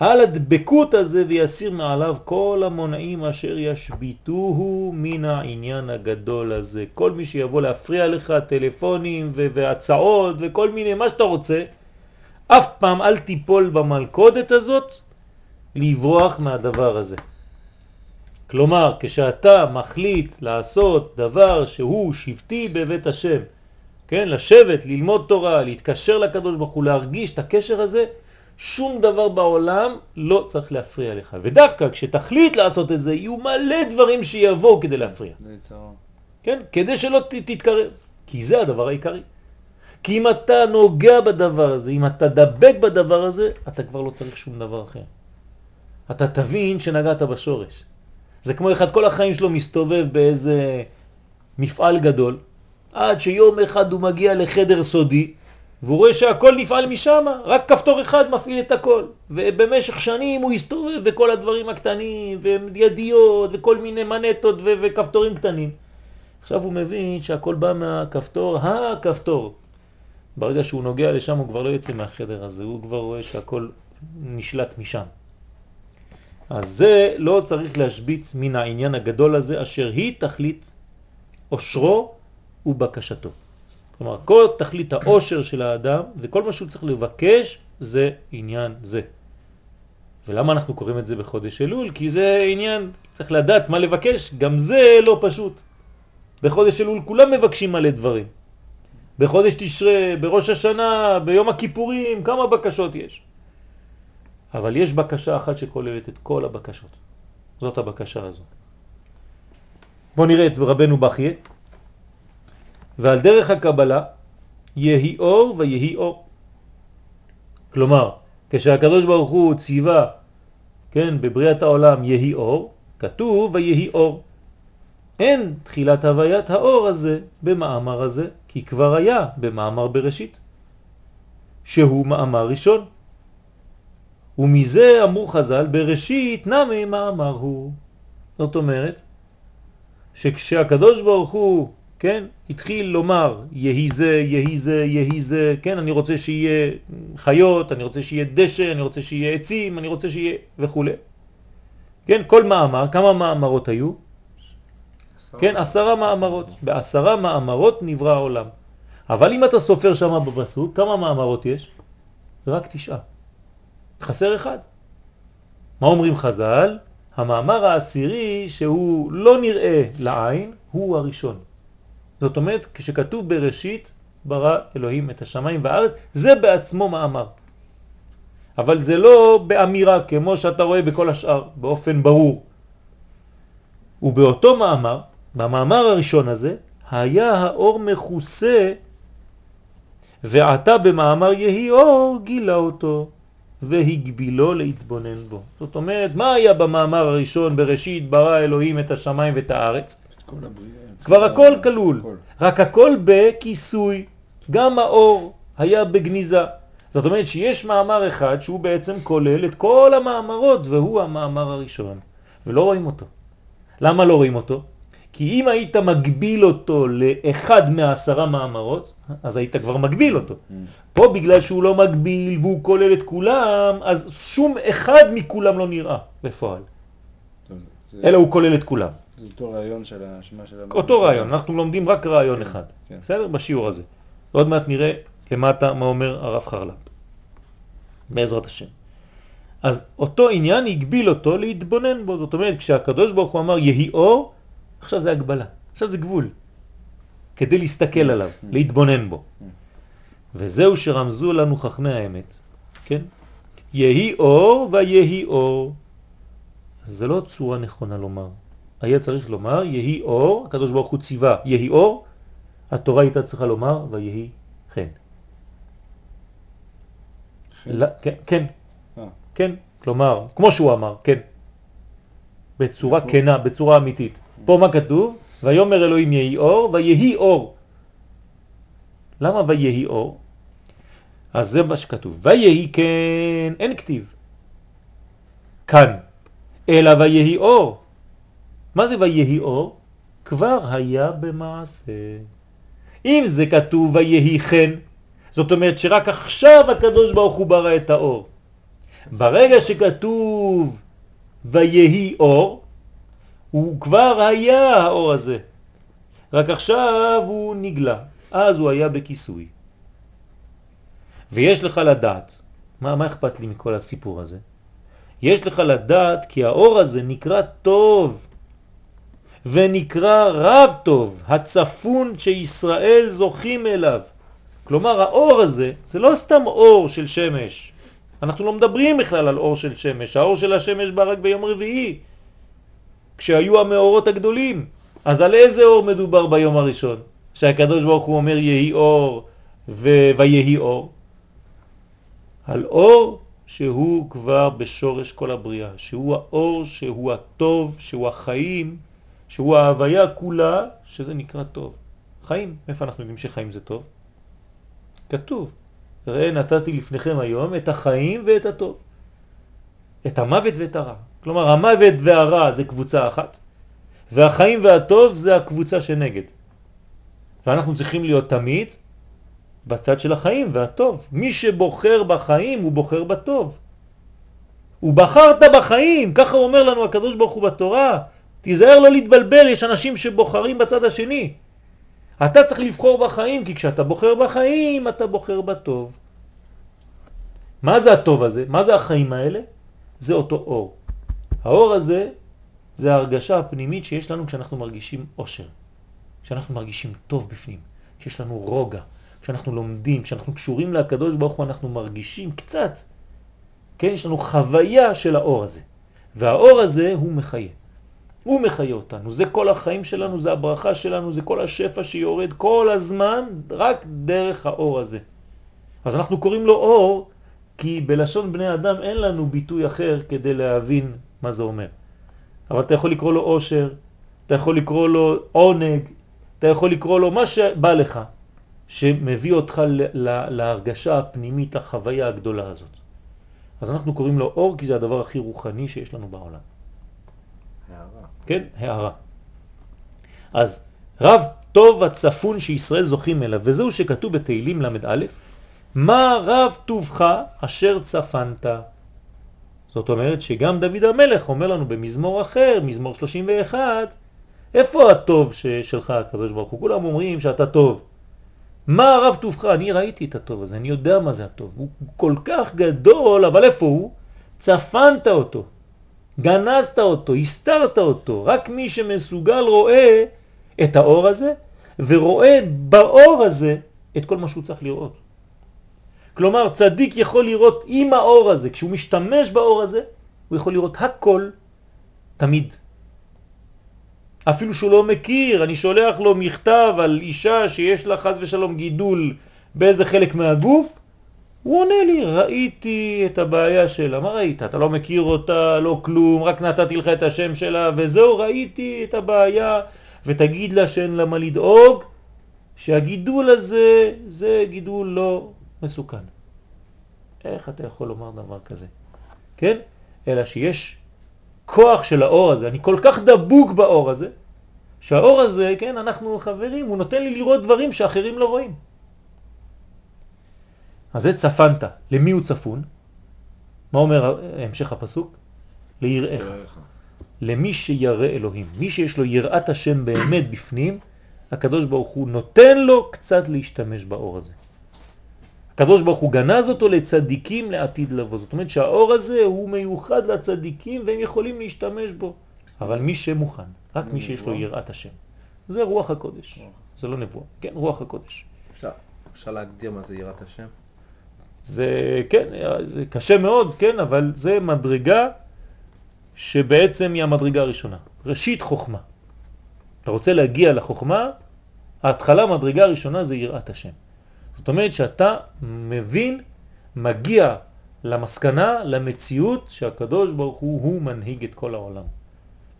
על הדבקות הזה ויסיר מעליו כל המונעים אשר ישביתוהו מן העניין הגדול הזה. כל מי שיבוא להפריע לך, טלפונים והצעות וכל מיני, מה שאתה רוצה, אף פעם אל תיפול במלכודת הזאת לברוח מהדבר הזה. כלומר, כשאתה מחליט לעשות דבר שהוא שבטי בבית השם, כן, לשבת, ללמוד תורה, להתקשר לקדוש ברוך הוא, להרגיש את הקשר הזה, שום דבר בעולם לא צריך להפריע לך. ודווקא כשתחליט לעשות את זה, יהיו מלא דברים שיבואו כדי להפריע. כן, כדי שלא תתקרב, כי זה הדבר העיקרי. כי אם אתה נוגע בדבר הזה, אם אתה דבק בדבר הזה, אתה כבר לא צריך שום דבר אחר. אתה תבין שנגעת בשורש. זה כמו אחד כל החיים שלו מסתובב באיזה מפעל גדול, עד שיום אחד הוא מגיע לחדר סודי, והוא רואה שהכל נפעל משם, רק כפתור אחד מפעיל את הכל. ובמשך שנים הוא הסתובב בכל הדברים הקטנים, וידיות, וכל מיני מנטות וכפתורים קטנים. עכשיו הוא מבין שהכל בא מהכפתור, הכפתור. ברגע שהוא נוגע לשם הוא כבר לא יוצא מהחדר הזה, הוא כבר רואה שהכל נשלט משם. אז זה לא צריך להשביט מן העניין הגדול הזה אשר היא תכלית אושרו ובקשתו. כלומר, כל תכלית האושר של האדם וכל מה שהוא צריך לבקש זה עניין זה. ולמה אנחנו קוראים את זה בחודש אלול? כי זה עניין, צריך לדעת מה לבקש, גם זה לא פשוט. בחודש אלול כולם מבקשים מלא דברים. בחודש תשרה, בראש השנה, ביום הכיפורים, כמה בקשות יש. אבל יש בקשה אחת שכוללת את כל הבקשות. זאת הבקשה הזו. בואו נראה את רבנו בחיה. ועל דרך הקבלה יהי אור ויהי אור. כלומר, כשהקדוש ברוך הוא ציווה, כן, בבריאת העולם יהי אור, כתוב ויהי אור. אין תחילת הוויית האור הזה במאמר הזה, כי כבר היה במאמר בראשית, שהוא מאמר ראשון. ומזה אמרו חז"ל, בראשית נמי מאמר הוא. זאת אומרת, שכשהקדוש ברוך הוא, כן, התחיל לומר, יהי זה, יהי זה, יהי זה, כן, אני רוצה שיהיה חיות, אני רוצה שיהיה דשא, אני רוצה שיהיה עצים, אני רוצה שיהיה וכו'. כן, כל מאמר, כמה מאמרות היו? כן, עשרה מאמרות. בעשרה מאמרות נברא העולם. אבל אם אתה סופר שם בפסוק, כמה מאמרות יש? רק תשעה. חסר אחד. מה אומרים חז"ל? המאמר העשירי שהוא לא נראה לעין הוא הראשון. זאת אומרת, כשכתוב בראשית ברא אלוהים את השמיים והארץ, זה בעצמו מאמר. אבל זה לא באמירה כמו שאתה רואה בכל השאר, באופן ברור. ובאותו מאמר, במאמר הראשון הזה, היה האור מכוסה ועתה במאמר יהי אור גילה אותו והגבילו להתבונן בו. זאת אומרת, מה היה במאמר הראשון בראשית ברא אלוהים את השמיים ואת הארץ? כבר הכל כלול, רק הכל בכיסוי, גם האור היה בגניזה. זאת אומרת שיש מאמר אחד שהוא בעצם כולל את כל המאמרות והוא המאמר הראשון, ולא רואים אותו. למה לא רואים אותו? כי אם היית מגביל אותו לאחד מהעשרה מאמרות, אז היית כבר מגביל אותו. Mm. פה בגלל שהוא לא מגביל והוא כולל את כולם, אז שום אחד מכולם לא נראה בפועל. זה... אלא הוא כולל את כולם. זה אותו רעיון של השמה של... אותו רעיון, אנחנו לומדים רק רעיון כן, אחד, כן. בסדר? בשיעור הזה. עוד מעט נראה למטה מה אומר הרב חרל"פ, בעזרת השם. אז אותו עניין הגביל אותו להתבונן בו, זאת אומרת כשהקדוש ברוך הוא אמר יהי אור, עכשיו זה הגבלה, עכשיו זה גבול, כדי להסתכל עליו, להתבונן בו. וזהו שרמזו לנו חכמי האמת, כן? יהי אור ויהי אור. זה לא צורה נכונה לומר. היה צריך לומר יהי אור, הקדוש ברוך הוא ציווה יהי אור, התורה הייתה צריכה לומר ויהי חן. לא, כן, כן, אה. כן, כלומר, כמו שהוא אמר, כן, בצורה כנה, בצורה אמיתית. פה מה כתוב? ויומר אלוהים יהי אור ויהי אור. למה ויהי אור? אז זה מה שכתוב. ויהי כן, אין כתיב. כאן. אלא ויהי אור. מה זה ויהי אור? כבר היה במעשה. אם זה כתוב ויהי חן, זאת אומרת שרק עכשיו הקדוש ברוך הוא ברא את האור. ברגע שכתוב ויהי אור, הוא כבר היה האור הזה. רק עכשיו הוא נגלה, אז הוא היה בכיסוי. ויש לך לדעת, מה, מה אכפת לי מכל הסיפור הזה? יש לך לדעת כי האור הזה נקרא טוב, ונקרא רב טוב, הצפון שישראל זוכים אליו. כלומר, האור הזה זה לא סתם אור של שמש. אנחנו לא מדברים בכלל על אור של שמש. האור של השמש בא רק ביום רביעי, כשהיו המאורות הגדולים. אז על איזה אור מדובר ביום הראשון? שהקדוש ברוך הוא אומר יהי אור ויהי אור. על אור שהוא כבר בשורש כל הבריאה, שהוא האור, שהוא הטוב, שהוא החיים, שהוא ההוויה כולה, שזה נקרא טוב. חיים, איפה אנחנו יודעים שחיים זה טוב? כתוב, ראה נתתי לפניכם היום את החיים ואת הטוב, את המוות ואת הרע. כלומר המוות והרע זה קבוצה אחת, והחיים והטוב זה הקבוצה שנגד. ואנחנו צריכים להיות תמיד בצד של החיים והטוב. מי שבוחר בחיים הוא בוחר בטוב. ובחרת בחיים, ככה אומר לנו הקדוש ברוך הוא בתורה, תיזהר לא להתבלבל, יש אנשים שבוחרים בצד השני. אתה צריך לבחור בחיים, כי כשאתה בוחר בחיים, אתה בוחר בטוב. מה זה הטוב הזה? מה זה החיים האלה? זה אותו אור. האור הזה זה ההרגשה הפנימית שיש לנו כשאנחנו מרגישים אושר, כשאנחנו מרגישים טוב בפנים, כשיש לנו רוגע, כשאנחנו לומדים, כשאנחנו קשורים לקדוש ברוך הוא אנחנו מרגישים קצת, כן, יש לנו חוויה של האור הזה, והאור הזה הוא מחיה. הוא מחיה אותנו, זה כל החיים שלנו, זה הברכה שלנו, זה כל השפע שיורד כל הזמן רק דרך האור הזה. אז אנחנו קוראים לו אור כי בלשון בני אדם אין לנו ביטוי אחר כדי להבין מה זה אומר. אבל אתה יכול לקרוא לו אושר, אתה יכול לקרוא לו עונג, אתה יכול לקרוא לו מה שבא לך, שמביא אותך להרגשה הפנימית, החוויה הגדולה הזאת. אז אנחנו קוראים לו אור כי זה הדבר הכי רוחני שיש לנו בעולם. הערה. כן, הערה. אז רב טוב הצפון שישראל זוכים אליו, וזהו שכתוב בתהילים ל"א, מה רב טובך אשר צפנת. זאת אומרת שגם דוד המלך אומר לנו במזמור אחר, מזמור 31, איפה הטוב שלך הקדוש ברוך הוא? כולם אומרים שאתה טוב. מה רב טובך? אני ראיתי את הטוב הזה, אני יודע מה זה הטוב. הוא כל כך גדול, אבל איפה הוא? צפנת אותו, גנזת אותו, הסתרת אותו. רק מי שמסוגל רואה את האור הזה, ורואה באור הזה את כל מה שהוא צריך לראות. כלומר, צדיק יכול לראות עם האור הזה, כשהוא משתמש באור הזה, הוא יכול לראות הכל תמיד. אפילו שהוא לא מכיר, אני שולח לו מכתב על אישה שיש לה חז ושלום גידול באיזה חלק מהגוף, הוא עונה לי, ראיתי את הבעיה שלה. מה ראית? אתה לא מכיר אותה, לא כלום, רק נתתי לך את השם שלה, וזהו, ראיתי את הבעיה, ותגיד לה שאין לה מה לדאוג, שהגידול הזה זה גידול לא מסוכן. איך אתה יכול לומר דבר כזה? כן? אלא שיש כוח של האור הזה, אני כל כך דבוק באור הזה, שהאור הזה, כן, אנחנו חברים, הוא נותן לי לראות דברים שאחרים לא רואים. אז זה צפנת. למי הוא צפון? מה אומר המשך הפסוק? ליראיך. למי שירא אלוהים. מי שיש לו יראת השם באמת בפנים, הקדוש ברוך הוא נותן לו קצת להשתמש באור הזה. הקדוש ברוך הוא גנז אותו לצדיקים לעתיד לבוא. זאת אומרת שהאור הזה הוא מיוחד לצדיקים והם יכולים להשתמש בו. אבל מי שמוכן, רק מי שיש לו יראת השם. זה רוח הקודש, זה לא נבואה, כן, רוח הקודש. אפשר, אפשר להגדיר מה זה יראת השם? זה, כן, זה קשה מאוד, כן, אבל זה מדרגה שבעצם היא המדרגה הראשונה. ראשית חוכמה. אתה רוצה להגיע לחוכמה, ההתחלה, מדרגה הראשונה זה יראת השם. זאת אומרת שאתה מבין, מגיע למסקנה, למציאות שהקדוש ברוך הוא, הוא מנהיג את כל העולם.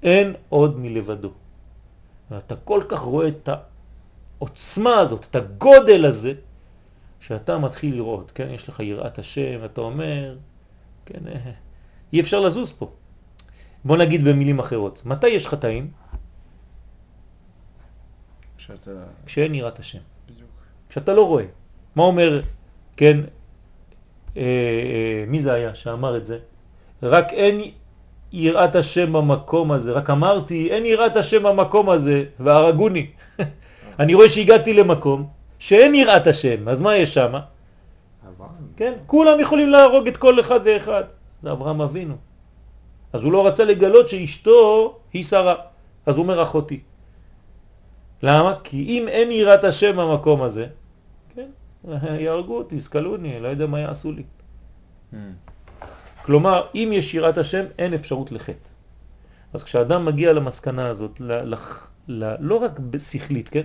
אין עוד מלבדו. ואתה כל כך רואה את העוצמה הזאת, את הגודל הזה, שאתה מתחיל לראות, כן, יש לך יראת השם, אתה אומר, כן, אה, אי אפשר לזוז פה. בוא נגיד במילים אחרות, מתי יש חטאים? כשאתה... כשאין יראת השם. בדיוק. כשאתה לא רואה. מה אומר, כן, אה, אה, מי זה היה שאמר את זה? רק אין יראת השם במקום הזה, רק אמרתי, אין יראת השם במקום הזה, והרגוני. אני רואה שהגעתי למקום שאין יראת השם, אז מה יש שם? כן, כולם יכולים להרוג את כל אחד ואחד. זה אברהם אבינו. אז הוא לא רצה לגלות שאשתו היא שרה. אז הוא אומר אחותי. למה? כי אם אין יראת השם במקום הזה, יהרגו אותי, סקלוני, לא יודע מה יעשו לי. Mm. כלומר, אם יש יראת השם, אין אפשרות לחטא. אז כשאדם מגיע למסקנה הזאת, ל, ל, ל, לא רק בשכלית, כן?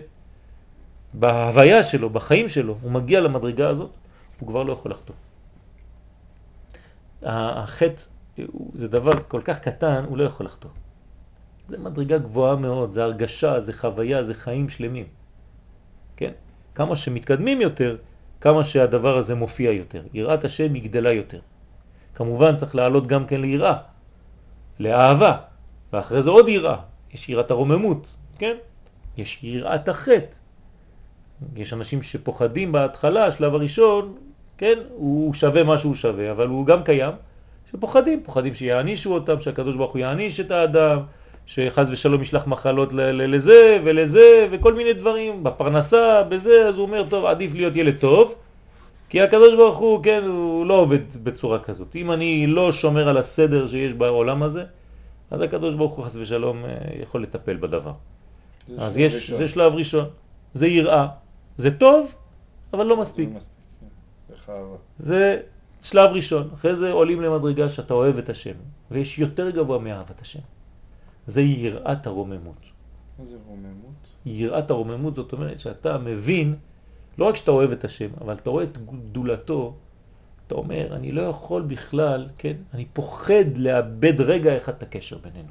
בהוויה שלו, בחיים שלו, הוא מגיע למדרגה הזאת, הוא כבר לא יכול לחטוא. החטא זה דבר כל כך קטן, הוא לא יכול לחטוא. זה מדרגה גבוהה מאוד, זה הרגשה, זה חוויה, זה חיים שלמים. כן? כמה שמתקדמים יותר, כמה שהדבר הזה מופיע יותר. יראת השם היא גדלה יותר. כמובן צריך לעלות גם כן ליראה, לאהבה, ואחרי זה עוד יראה. יש יראת הרוממות, כן? יש יראת החטא. יש אנשים שפוחדים בהתחלה, השלב הראשון, כן, הוא שווה מה שהוא שווה, אבל הוא גם קיים, שפוחדים, פוחדים שיענישו אותם, שהקדוש ברוך הוא יעניש את האדם, שחז ושלום ישלח מחלות לזה ולזה וכל מיני דברים, בפרנסה, בזה, אז הוא אומר, טוב, עדיף להיות ילד טוב, כי הקדוש ברוך הוא, כן, הוא לא עובד בצורה כזאת. אם אני לא שומר על הסדר שיש בעולם הזה, אז הקדוש ברוך הוא חס ושלום אה, יכול לטפל בדבר. אז יש, ראשון. זה שלב ראשון, זה יראה, זה טוב, אבל לא מספיק. זה, מספיק. זה, זה שלב ראשון, אחרי זה עולים למדרגה שאתה אוהב את השם, ויש יותר גבוה מאהבת השם. זה יראת הרוממות. מה זה רוממות? יראת הרוממות זאת אומרת שאתה מבין, לא רק שאתה אוהב את השם, אבל אתה רואה את גדולתו, אתה אומר, אני לא יכול בכלל, כן, אני פוחד לאבד רגע אחד את הקשר בינינו.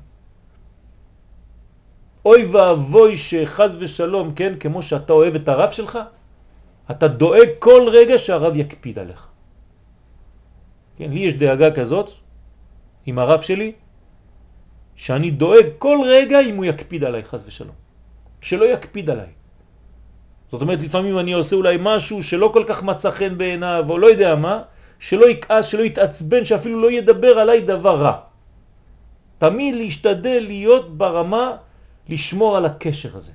אוי ואבוי שחז ושלום, כן, כמו שאתה אוהב את הרב שלך, אתה דואג כל רגע שהרב יקפיד עליך. כן, לי יש דאגה כזאת עם הרב שלי, שאני דואג כל רגע אם הוא יקפיד עליי, חז ושלום. שלא יקפיד עליי. זאת אומרת, לפעמים אני עושה אולי משהו שלא כל כך מצא חן בעיניו, או לא יודע מה, שלא יכעס, שלא יתעצבן, שאפילו לא ידבר עליי דבר רע. תמיד להשתדל להיות ברמה, לשמור על הקשר הזה.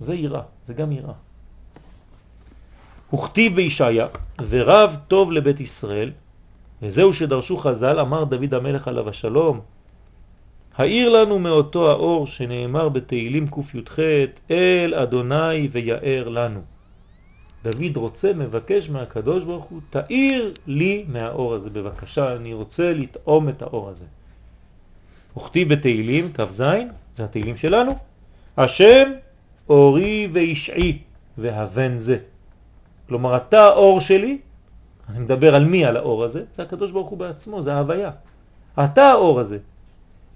זה יראה, זה גם יראה. וכתיב בישעיה, ורב טוב לבית ישראל, וזהו שדרשו חז"ל, אמר דוד המלך עליו השלום, העיר לנו מאותו האור שנאמר בתהילים קי"ח, אל אדוני ויער לנו. דוד רוצה, מבקש מהקדוש ברוך הוא, תאיר לי מהאור הזה, בבקשה, אני רוצה לטעום את האור הזה. וכתיב בתהילים, כ"ז, זה התהילים שלנו, השם אורי וישעי והבן זה. כלומר, אתה האור שלי, אני מדבר על מי על האור הזה? זה הקדוש ברוך הוא בעצמו, זה ההוויה. אתה האור הזה.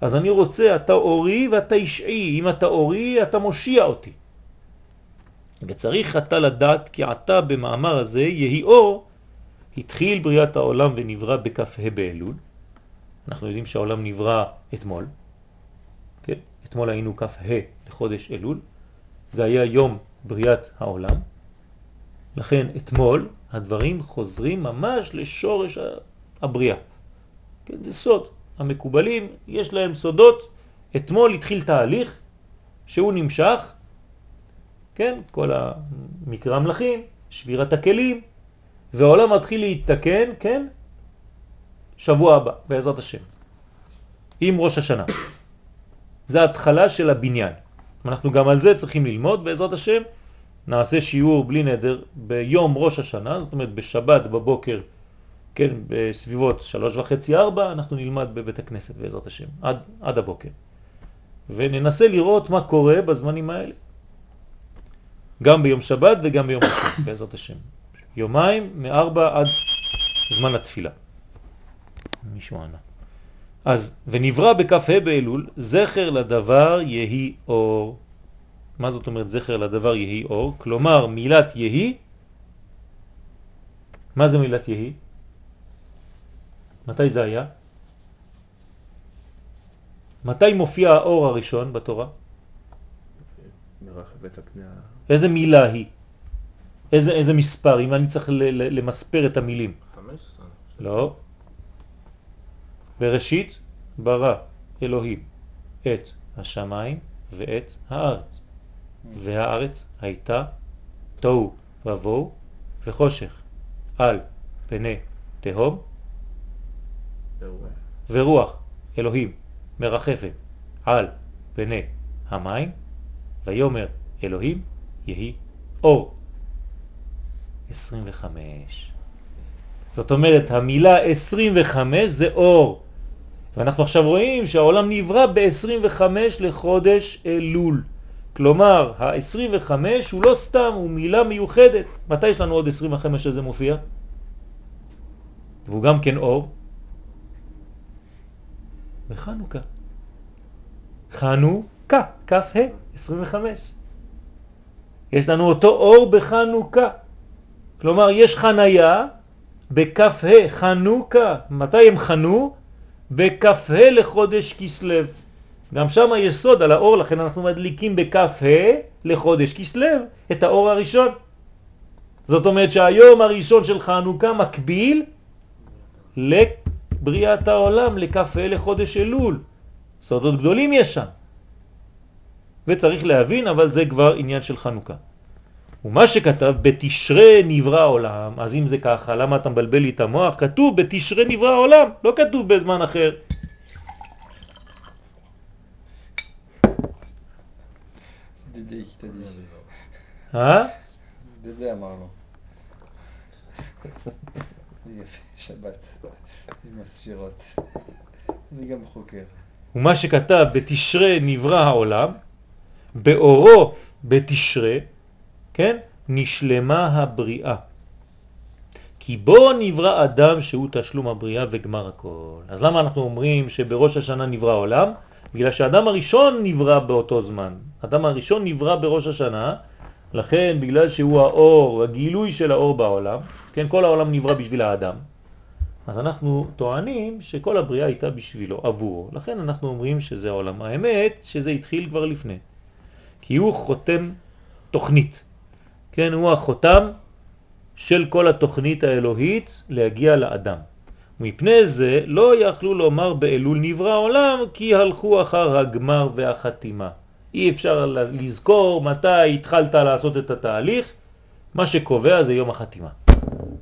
אז אני רוצה, אתה אורי ואתה ישעי. אם אתה אורי, אתה מושיע אותי. וצריך אתה לדעת כי אתה במאמר הזה יהי אור, התחיל בריאת העולם ונברא בכ"ה באלול. אנחנו יודעים שהעולם נברא אתמול, כן? אתמול היינו כ"ה לחודש אלול, זה היה יום בריאת העולם, לכן אתמול הדברים חוזרים ממש לשורש הבריאה. כן, זה סוד. המקובלים, יש להם סודות. אתמול התחיל תהליך שהוא נמשך, כן, כל המקרא המלכים, שבירת הכלים, והעולם מתחיל להתתקן, כן, שבוע הבא, בעזרת השם, עם ראש השנה. זה התחלה של הבניין. אנחנו גם על זה צריכים ללמוד, בעזרת השם, נעשה שיעור בלי נדר ביום ראש השנה, זאת אומרת בשבת בבוקר, כן, בסביבות שלוש וחצי ארבע, אנחנו נלמד בבית הכנסת בעזרת השם, עד, עד הבוקר. וננסה לראות מה קורה בזמנים האלה. גם ביום שבת וגם ביום ראשון, בעזרת השם. יומיים מארבע עד זמן התפילה. מישהו ענה. אז, ונברא בכ"ה באלול, זכר לדבר יהי אור. מה זאת אומרת זכר לדבר יהי אור? כלומר, מילת יהי, מה זה מילת יהי? מתי זה היה? מתי מופיע האור הראשון בתורה? מרחבת הפני ה... איזה מילה היא? איזה, איזה מספר? אם אני צריך למספר את המילים. 15? לא. בראשית ברא אלוהים את השמיים ואת הארץ. והארץ הייתה תוהו ובוהו וחושך על פני תהום ורוח אלוהים מרחפת על פני המים ויומר אלוהים יהי אור. 25. זאת אומרת, המילה 25 זה אור. ואנחנו עכשיו רואים שהעולם נברא ב-25 לחודש אלול. כלומר, ה-25 הוא לא סתם, הוא מילה מיוחדת. מתי יש לנו עוד 25 שזה מופיע? והוא גם כן אור. בחנוכה. חנוכה, כ"ה, 25. יש לנו אותו אור בחנוכה. כלומר, יש חניה בכ"ה, חנוכה. מתי הם חנו? בכ"ה לחודש כסלב. גם שם יש סוד על האור, לכן אנחנו מדליקים בכ"ה לחודש כסלב את האור הראשון. זאת אומרת שהיום הראשון של חנוכה מקביל לבריאת העולם, לכ"ה לחודש אלול. סודות גדולים יש שם. וצריך להבין, אבל זה כבר עניין של חנוכה. ומה שכתב בתשרה נברא העולם, אז אם זה ככה, למה אתה מבלבל לי את המוח? כתוב בתשרה נברא העולם, לא כתוב בזמן אחר. אה? דדי אמרנו. יפה, שבת, עם הספירות. אני גם חוקר. ומה שכתב בתשרה נברא העולם, באורו בתשרה, כן? נשלמה הבריאה. כי בו נברא אדם שהוא תשלום הבריאה וגמר הכל. אז למה אנחנו אומרים שבראש השנה נברא עולם? בגלל שהאדם הראשון נברא באותו זמן. האדם הראשון נברא בראש השנה, לכן בגלל שהוא האור, הגילוי של האור בעולם, כן, כל העולם נברא בשביל האדם. אז אנחנו טוענים שכל הבריאה הייתה בשבילו, עבורו. לכן אנחנו אומרים שזה העולם. האמת שזה התחיל כבר לפני. כי הוא חותם תוכנית. כן, הוא החותם של כל התוכנית האלוהית להגיע לאדם. מפני זה לא יכלו לומר באלול נברא עולם כי הלכו אחר הגמר והחתימה. אי אפשר לזכור מתי התחלת לעשות את התהליך, מה שקובע זה יום החתימה.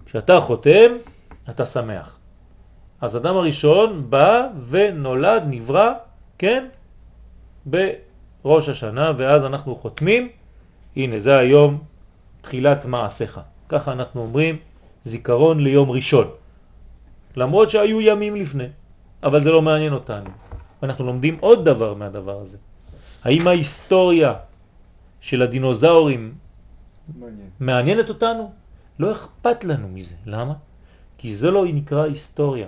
כשאתה חותם, אתה שמח. אז אדם הראשון בא ונולד, נברא, כן, בראש השנה, ואז אנחנו חותמים, הנה זה היום תחילת מעשיך. ככה אנחנו אומרים זיכרון ליום ראשון. למרות שהיו ימים לפני, אבל זה לא מעניין אותנו. אנחנו לומדים עוד דבר מהדבר הזה. האם ההיסטוריה של הדינוזאורים מעניין. מעניינת אותנו? לא אכפת לנו מזה. למה? כי זה לא נקרא היסטוריה.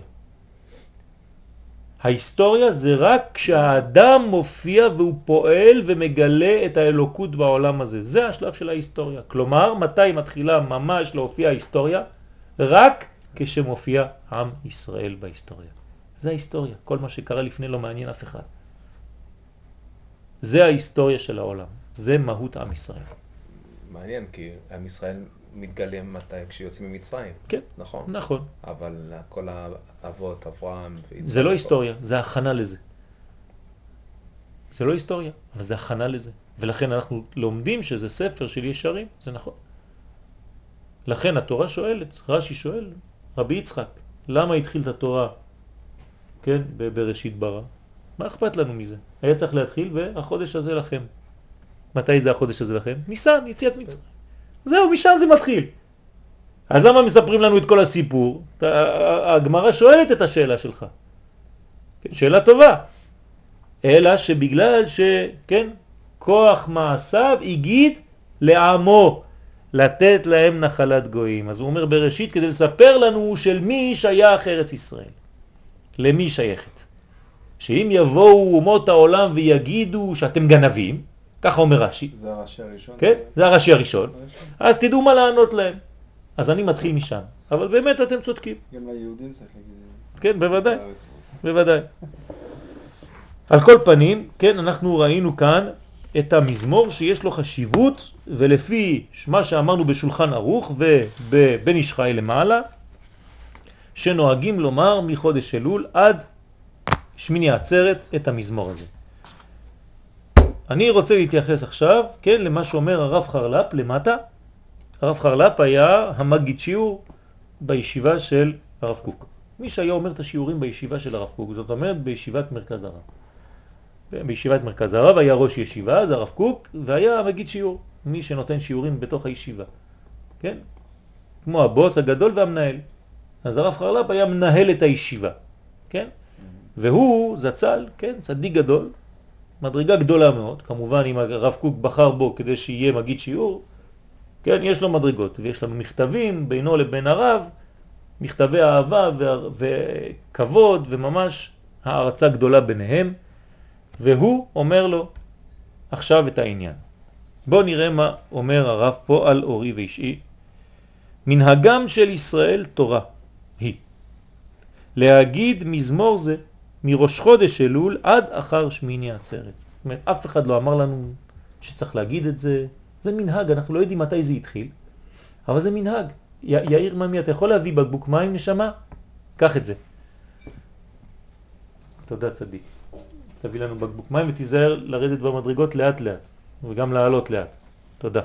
ההיסטוריה זה רק כשהאדם מופיע והוא פועל ומגלה את האלוקות בעולם הזה. זה השלב של ההיסטוריה. כלומר, מתי מתחילה ממש להופיע ההיסטוריה? רק כשמופיע עם ישראל בהיסטוריה. זה ההיסטוריה. כל מה שקרה לפני לא מעניין אף אחד. זה ההיסטוריה של העולם, זה מהות עם ישראל. מעניין, כי עם ישראל מתגלה מתי? כשיוצאים ממצרים. כן, נכון? נכון. אבל כל האבות, אברהם... זה לא היסטוריה, זה הכנה לזה. זה לא היסטוריה, אבל זה הכנה לזה. ולכן אנחנו לומדים שזה ספר של ישרים, זה נכון. לכן התורה שואלת, רש"י שואל, רבי יצחק, למה התחיל את התורה, כן, בראשית ברא? מה אכפת לנו מזה? היה צריך להתחיל והחודש הזה לכם. מתי זה החודש הזה לכם? ניסן, יציאת מצרים. זהו, משם זה מתחיל. אז למה מספרים לנו את כל הסיפור? הגמרא שואלת את השאלה שלך. כן, שאלה טובה. אלא שבגלל שכן, כוח מעשיו הגיד לעמו לתת להם נחלת גויים. אז הוא אומר בראשית כדי לספר לנו של מי שייך ארץ ישראל. למי שייכת. שאם יבואו אומות העולם ויגידו שאתם גנבים, ככה אומר רש"י. זה הרש"י הראשון. כן, זה הרש"י הראשון. אז תדעו מה לענות להם. אז אני מתחיל משם. אבל באמת אתם צודקים. גם ליהודים צריך להגיד. כן, בוודאי. בוודאי. על כל פנים, כן, אנחנו ראינו כאן את המזמור שיש לו חשיבות, ולפי מה שאמרנו בשולחן ערוך ובבן איש חי למעלה, שנוהגים לומר מחודש אלול עד שמיני עצרת את המזמור הזה. אני רוצה להתייחס עכשיו, כן, למה שאומר הרב חרל"פ למטה. הרב חרל"פ היה המגיד שיעור בישיבה של הרב קוק. מי שהיה אומר את השיעורים בישיבה של הרב קוק, זאת אומרת בישיבת מרכז הרב. בישיבת מרכז הרב היה ראש ישיבה, זה הרב קוק, והיה המגיד שיעור, מי שנותן שיעורים בתוך הישיבה. כן? כמו הבוס הגדול והמנהל. אז הרב חרל"פ היה מנהל את הישיבה, כן? והוא זצ"ל, כן, צדיק גדול, מדרגה גדולה מאוד, כמובן אם הרב קוק בחר בו כדי שיהיה מגיד שיעור, כן, יש לו מדרגות, ויש לנו מכתבים בינו לבין הרב, מכתבי אהבה וכבוד וממש הערצה גדולה ביניהם, והוא אומר לו עכשיו את העניין. בואו נראה מה אומר הרב פה על אורי ואישי. מנהגם של ישראל תורה היא להגיד מזמור זה מראש חודש אלול עד אחר שמיני עצרת. זאת אומרת, אף אחד לא אמר לנו שצריך להגיד את זה, זה מנהג, אנחנו לא יודעים מתי זה התחיל, אבל זה מנהג. י- יאיר ממי, אתה יכול להביא בקבוק מים נשמה? קח את זה. תודה צדיק. תביא לנו בקבוק מים ותיזהר לרדת במדרגות לאט לאט, וגם לעלות לאט. תודה.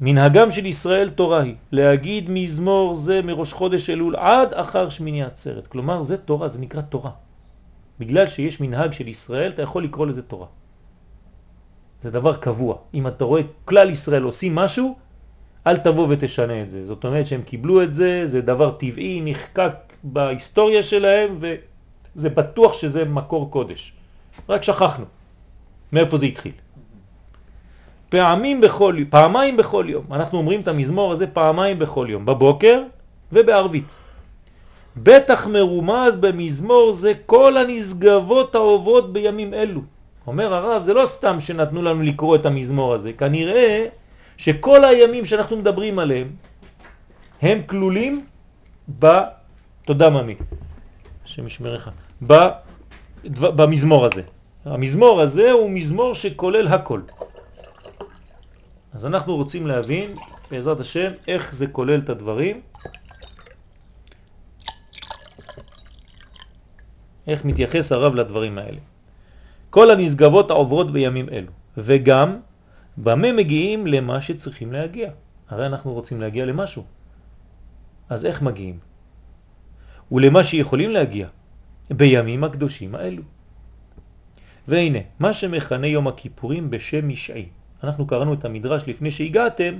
מנהגם של ישראל תורה היא, להגיד מזמור זה מראש חודש אלול עד אחר שמיני עצרת. כלומר, זה תורה, זה נקרא תורה. בגלל שיש מנהג של ישראל, אתה יכול לקרוא לזה תורה. זה דבר קבוע. אם אתה רואה כלל ישראל עושים משהו, אל תבוא ותשנה את זה. זאת אומרת שהם קיבלו את זה, זה דבר טבעי, נחקק בהיסטוריה שלהם, וזה בטוח שזה מקור קודש. רק שכחנו מאיפה זה התחיל. פעמים בכל, פעמיים בכל יום. אנחנו אומרים את המזמור הזה פעמיים בכל יום, בבוקר ובערבית. בטח מרומז במזמור זה כל הנשגבות העוברות בימים אלו. אומר הרב, זה לא סתם שנתנו לנו לקרוא את המזמור הזה, כנראה שכל הימים שאנחנו מדברים עליהם הם כלולים ב... תודה ממי, השם ישמרך. במזמור הזה. המזמור הזה הוא מזמור שכולל הכל. אז אנחנו רוצים להבין, בעזרת השם, איך זה כולל את הדברים, איך מתייחס הרב לדברים האלה. כל הנשגבות העוברות בימים אלו, וגם במה מגיעים למה שצריכים להגיע. הרי אנחנו רוצים להגיע למשהו. אז איך מגיעים? ולמה שיכולים להגיע בימים הקדושים האלו. והנה, מה שמכנה יום הכיפורים בשם משעי. אנחנו קראנו את המדרש לפני שהגעתם,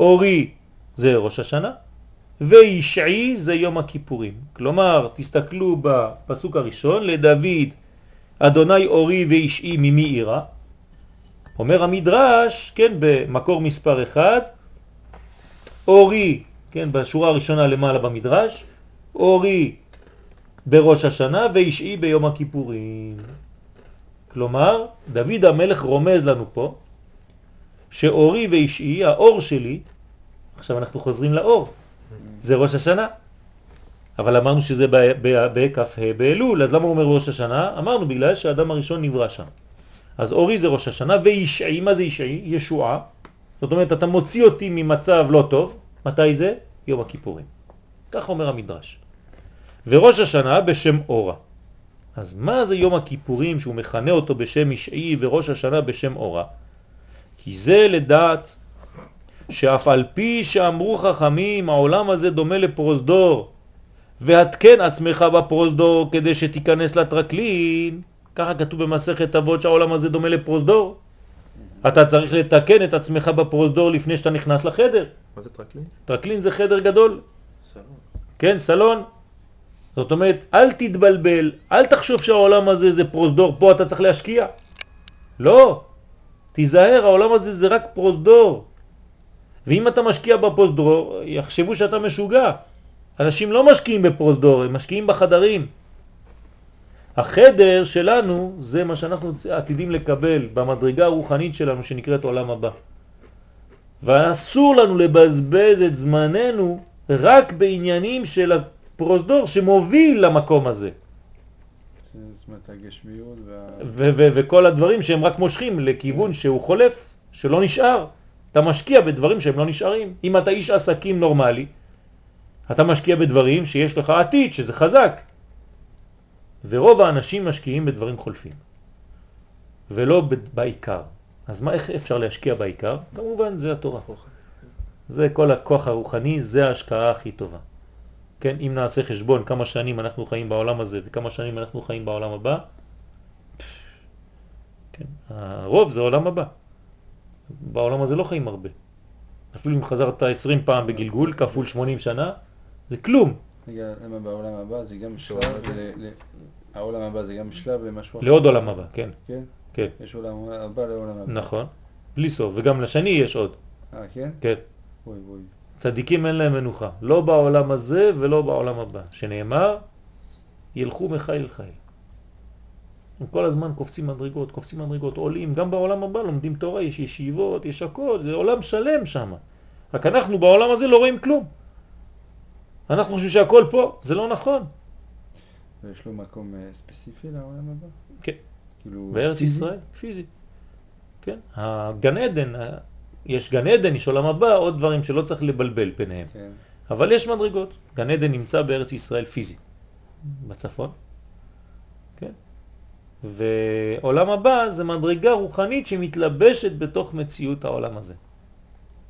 אורי זה ראש השנה, וישעי זה יום הכיפורים. כלומר, תסתכלו בפסוק הראשון, לדוד, אדוני אורי וישעי ממי עירה. אומר המדרש, כן, במקור מספר אחד, אורי, כן, בשורה הראשונה למעלה במדרש, אורי בראש השנה וישעי ביום הכיפורים. כלומר, דוד המלך רומז לנו פה שאורי ואישי, האור שלי, עכשיו אנחנו חוזרים לאור, זה ראש השנה. אבל אמרנו שזה בכ"ה באלול, אז למה הוא אומר ראש השנה? אמרנו בגלל שהאדם הראשון נברא שם. אז אורי זה ראש השנה, וישעי, מה זה ישעי? ישועה. זאת אומרת, אתה מוציא אותי ממצב לא טוב, מתי זה? יום הכיפורים. כך אומר המדרש. וראש השנה בשם אורה. אז מה זה יום הכיפורים שהוא מכנה אותו בשם ישעי וראש השנה בשם אורה? כי זה לדעת שאף על פי שאמרו חכמים העולם הזה דומה לפרוזדור והתקן עצמך בפרוזדור כדי שתיכנס לטרקלין, ככה כתוב במסכת אבות שהעולם הזה דומה לפרוזדור. אתה צריך לתקן את עצמך בפרוזדור לפני שאתה נכנס לחדר. מה זה טרקלין? טרקלין זה חדר גדול, סלון. כן, סלון. זאת אומרת, אל תתבלבל, אל תחשוב שהעולם הזה זה פרוזדור, פה אתה צריך להשקיע. לא, תיזהר, העולם הזה זה רק פרוזדור. ואם אתה משקיע בפרוזדור, יחשבו שאתה משוגע. אנשים לא משקיעים בפרוזדור, הם משקיעים בחדרים. החדר שלנו זה מה שאנחנו עתידים לקבל במדרגה הרוחנית שלנו שנקראת עולם הבא. ואסור לנו לבזבז את זמננו רק בעניינים של הפרוזדור שמוביל למקום הזה. זאת אומרת, הגשמיות וה... וכל הדברים שהם רק מושכים לכיוון שהוא חולף, שלא נשאר. אתה משקיע בדברים שהם לא נשארים. אם אתה איש עסקים נורמלי, אתה משקיע בדברים שיש לך עתיד, שזה חזק. ורוב האנשים משקיעים בדברים חולפים, ולא בעיקר. אז מה, איך אפשר להשקיע בעיקר? כמובן זה התורה. זה כל הכוח הרוחני, זה ההשקעה הכי טובה. כן, אם נעשה חשבון כמה שנים אנחנו חיים בעולם הזה וכמה שנים אנחנו חיים בעולם הבא, כן, הרוב זה עולם הבא. בעולם הזה לא חיים הרבה. אפילו אם חזרת 20 פעם בגלגול, כפול 80 שנה, זה כלום. רגע, למה בעולם הבא זה גם שלב, העולם הבא זה גם שלב למשהו אחר? לעוד עולם הבא, כן, כן? כן, יש עולם הבא לעולם הבא. נכון. בלי סוף, וגם לשני יש עוד, אה, כן? כן. אוי אוי. צדיקים אין להם מנוחה, לא בעולם הזה ולא בעולם הבא, שנאמר, ילכו מחיל לחיל. הם כל הזמן קופצים מדרגות, קופצים מדרגות, עולים, גם בעולם הבא לומדים תורה, יש ישיבות, יש הכל, זה עולם שלם שם. רק אנחנו בעולם הזה לא רואים כלום. אנחנו חושבים שהכל פה, זה לא נכון. ויש לו מקום אה, ספציפי לעולם הבא? כן. כאילו... בארץ פיזי? ישראל, פיזי. כן, הגן עדן, ה- יש גן עדן, יש עולם הבא, עוד דברים שלא צריך לבלבל ביניהם. כן. אבל יש מדרגות. גן עדן נמצא בארץ ישראל פיזי, בצפון. כן? ועולם הבא זה מדרגה רוחנית שמתלבשת בתוך מציאות העולם הזה.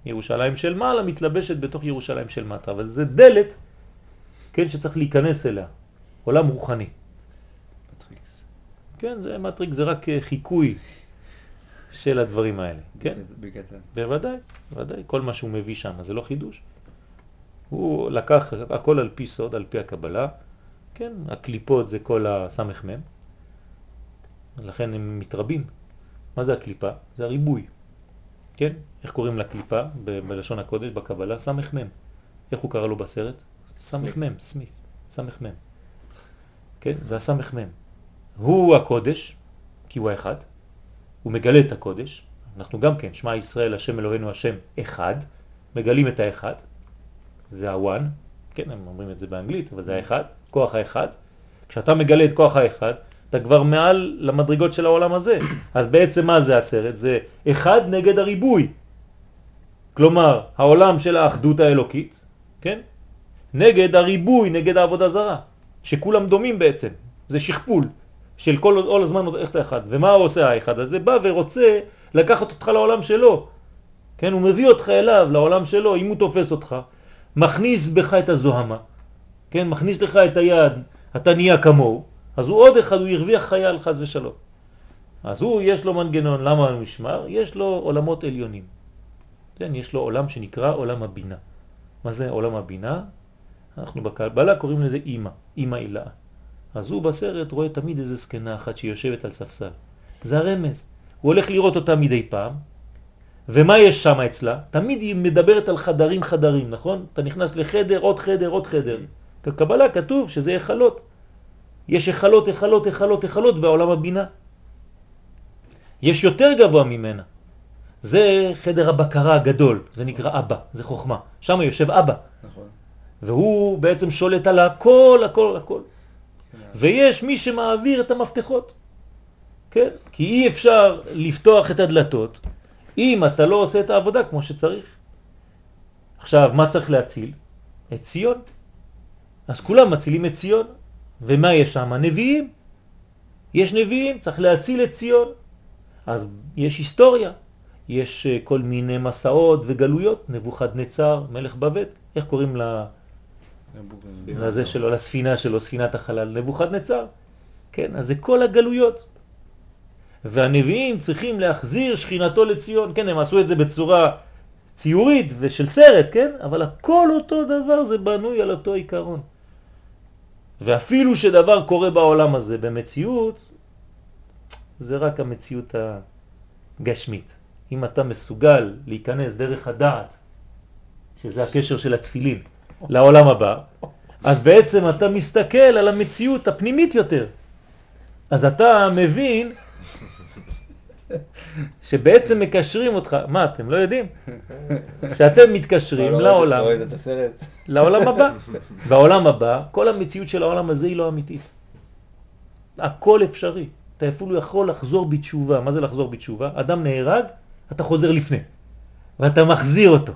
ירושלים של מעלה מתלבשת בתוך ירושלים של מטה, אבל זה דלת, כן, שצריך להיכנס אליה. עולם רוחני. מטריקס. כן, זה מטריק, זה רק אה, חיקוי של הדברים האלה, כן? בקטן. בוודאי, בוודאי, כל מה שהוא מביא שם זה לא חידוש. הוא לקח הכל על פי סוד, על פי הקבלה, כן, הקליפות זה כל הסמ"ם, לכן הם מתרבים. מה זה הקליפה? זה הריבוי, כן? איך קוראים לקליפה בלשון הקודש, בקבלה? סמ"ם. איך הוא קרא לו בסרט? סמ"ם, סמית, סמ"ם. כן, זה הסמ"ם. הוא הקודש, כי הוא האחד, הוא מגלה את הקודש, אנחנו גם כן, שמע ישראל, השם אלוהינו השם אחד, מגלים את האחד, זה ה-one, כן, הם אומרים את זה באנגלית, אבל זה האחד, כוח האחד. כשאתה מגלה את כוח האחד, אתה כבר מעל למדרגות של העולם הזה. אז בעצם מה זה הסרט? זה אחד נגד הריבוי. כלומר, העולם של האחדות האלוקית, כן? נגד הריבוי, נגד העבודה זרה, שכולם דומים בעצם. זה שכפול של כל, כל הזמן איך אתה אחד. ומה עושה האחד הזה? בא ורוצה לקחת אותך לעולם שלו. כן, הוא מביא אותך אליו, לעולם שלו, אם הוא תופס אותך, מכניס בך את הזוהמה, כן, מכניס לך את היד, אתה נהיה כמוהו, אז הוא עוד אחד, הוא הרוויח חייל חז ושלום. אז הוא, יש לו מנגנון, למה הוא נשמר? יש לו עולמות עליונים. כן, יש לו עולם שנקרא עולם הבינה. מה זה עולם הבינה? אנחנו בקבלה קוראים לזה אימא, אימא אילאה. אז הוא בסרט רואה תמיד איזה זקנה אחת שיושבת על ספסל. זה הרמז. הוא הולך לראות אותה מדי פעם, ומה יש שם אצלה? תמיד היא מדברת על חדרים חדרים, נכון? אתה נכנס לחדר, עוד חדר, עוד חדר. בקבלה כתוב שזה החלות. יש החלות, החלות, החלות, החלות בעולם הבינה. יש יותר גבוה ממנה. זה חדר הבקרה הגדול, זה נקרא אבא, זה חוכמה. שם יושב אבא, נכון. והוא בעצם שולט על הכל, הכל, הכל. ויש מי שמעביר את המפתחות. כן? כי אי אפשר לפתוח את הדלתות אם אתה לא עושה את העבודה כמו שצריך. עכשיו, מה צריך להציל? את ציון. אז כולם מצילים את ציון. ומה יש שם? נביאים. יש נביאים, צריך להציל את ציון. אז יש היסטוריה, יש אה, כל מיני מסעות וגלויות, נבוכדנצר, מלך בבית, איך קוראים לה... לזה שלו, לספינה שלו, ספינת החלל, נבוכדנצר. כן, אז זה כל הגלויות. והנביאים צריכים להחזיר שכינתו לציון. כן, הם עשו את זה בצורה ציורית ושל סרט, כן? אבל הכל אותו דבר, זה בנוי על אותו עיקרון. ואפילו שדבר קורה בעולם הזה במציאות, זה רק המציאות הגשמית. אם אתה מסוגל להיכנס דרך הדעת, שזה הקשר של התפילין, לעולם הבא, אז בעצם אתה מסתכל על המציאות הפנימית יותר. אז אתה מבין שבעצם מקשרים אותך, מה אתם לא יודעים? שאתם מתקשרים לא לעולם, את הסרט? לעולם הבא. בעולם הבא, כל המציאות של העולם הזה היא לא אמיתית. הכל אפשרי. אתה אפילו יכול לחזור בתשובה. מה זה לחזור בתשובה? אדם נהרג, אתה חוזר לפני, ואתה מחזיר אותו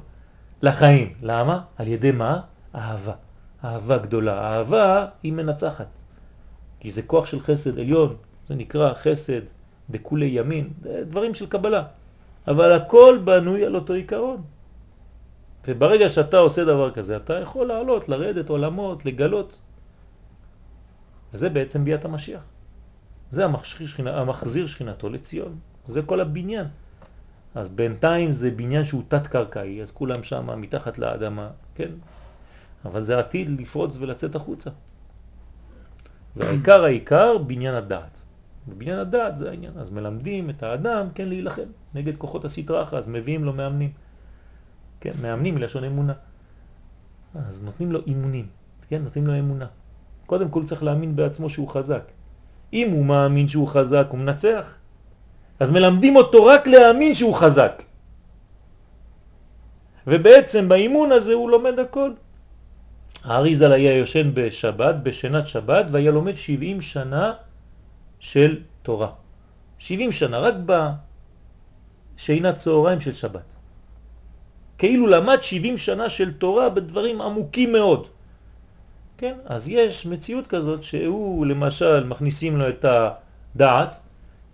לחיים. למה? על ידי מה? אהבה. אהבה גדולה. אהבה היא מנצחת. כי זה כוח של חסד עליון, זה נקרא חסד דקולי ימין, דברים של קבלה. אבל הכל בנוי על אותו עיקרון. וברגע שאתה עושה דבר כזה, אתה יכול לעלות, לרדת עולמות, לגלות. וזה בעצם ביאת המשיח. זה שכינה, המחזיר שכינתו לציון. זה כל הבניין. אז בינתיים זה בניין שהוא תת-קרקעי, אז כולם שם מתחת לאדמה, כן? אבל זה עתיד לפרוץ ולצאת החוצה. והעיקר העיקר בניין הדעת. ובניין הדעת זה העניין. אז מלמדים את האדם, כן, להילחם נגד כוחות הסטרה אחת, אז מביאים לו מאמנים. כן, מאמנים מלשון אמונה. אז נותנים לו אימונים, כן, נותנים לו אמונה. קודם כל צריך להאמין בעצמו שהוא חזק. אם הוא מאמין שהוא חזק, הוא מנצח. אז מלמדים אותו רק להאמין שהוא חזק. ובעצם באימון הזה הוא לומד הכל. האריזל היה יושן בשבת, בשנת שבת, והיה לומד 70 שנה של תורה. 70 שנה, רק בשינת צהריים של שבת. כאילו למד 70 שנה של תורה בדברים עמוקים מאוד. כן? אז יש מציאות כזאת שהוא למשל מכניסים לו את הדעת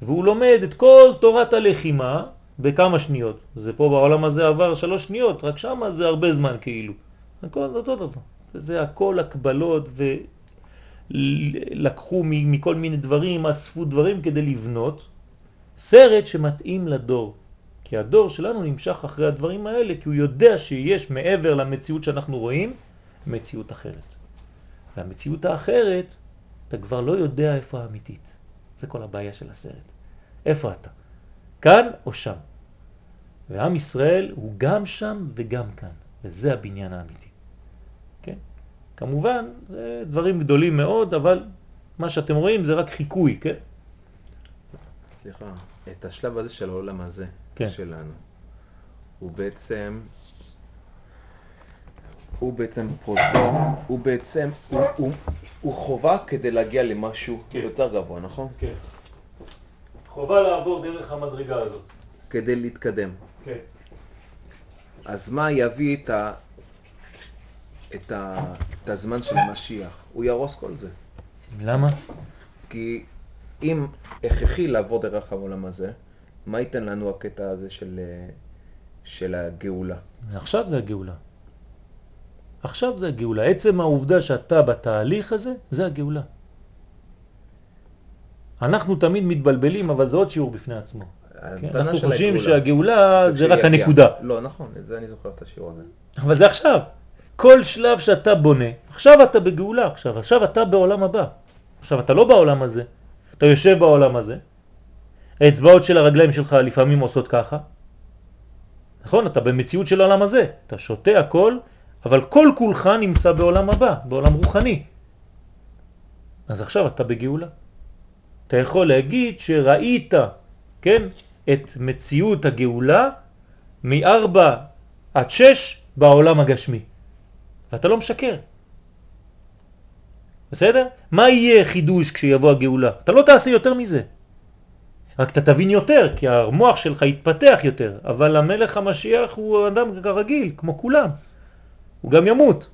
והוא לומד את כל תורת הלחימה בכמה שניות. זה פה בעולם הזה עבר שלוש שניות, רק שם זה הרבה זמן כאילו. הכל אותו דבר. זה הכל הקבלות ולקחו מכל מיני דברים, אספו דברים כדי לבנות סרט שמתאים לדור. כי הדור שלנו נמשך אחרי הדברים האלה, כי הוא יודע שיש מעבר למציאות שאנחנו רואים, מציאות אחרת. והמציאות האחרת, אתה כבר לא יודע איפה האמיתית. זה כל הבעיה של הסרט. איפה אתה? כאן או שם? ועם ישראל הוא גם שם וגם כאן, וזה הבניין האמיתי. כמובן, זה דברים גדולים מאוד, אבל מה שאתם רואים זה רק חיקוי, כן? סליחה, את השלב הזה של העולם הזה, כן. שלנו, הוא בעצם הוא בעצם פרוזדור, הוא בעצם, הוא, הוא, הוא חובה כדי להגיע למשהו כן. יותר גבוה, נכון? כן. חובה לעבור דרך המדרגה הזאת. כדי להתקדם. כן. אז מה יביא את, ה, את, ה, את הזמן של המשיח? הוא ירוס כל זה. למה? כי אם הכרחי לעבור דרך העולם הזה, מה ייתן לנו הקטע הזה של, של הגאולה? עכשיו זה הגאולה. עכשיו זה הגאולה. עצם העובדה שאתה בתהליך הזה, זה הגאולה. אנחנו תמיד מתבלבלים, אבל זה עוד שיעור בפני עצמו. כן? אנחנו חושבים הגאולה. שהגאולה זה רק. הנקודה. לא, נכון, זה אני זוכר את השיעור הזה. אבל זה עכשיו. כל שלב שאתה בונה, עכשיו אתה בגאולה, עכשיו, עכשיו אתה בעולם הבא. עכשיו אתה לא בעולם הזה, אתה יושב בעולם הזה, האצבעות של הרגליים שלך לפעמים עושות ככה, נכון? אתה במציאות של העולם הזה, אתה שותה הכל אבל כל כולך נמצא בעולם הבא, בעולם רוחני. אז עכשיו אתה בגאולה. אתה יכול להגיד שראית, כן, את מציאות הגאולה מ-4 עד 6 בעולם הגשמי. ואתה לא משקר. בסדר? מה יהיה חידוש כשיבוא הגאולה? אתה לא תעשה יותר מזה. רק אתה תבין יותר, כי המוח שלך יתפתח יותר, אבל המלך המשיח הוא אדם כרגיל, כמו כולם. הוא גם ימות,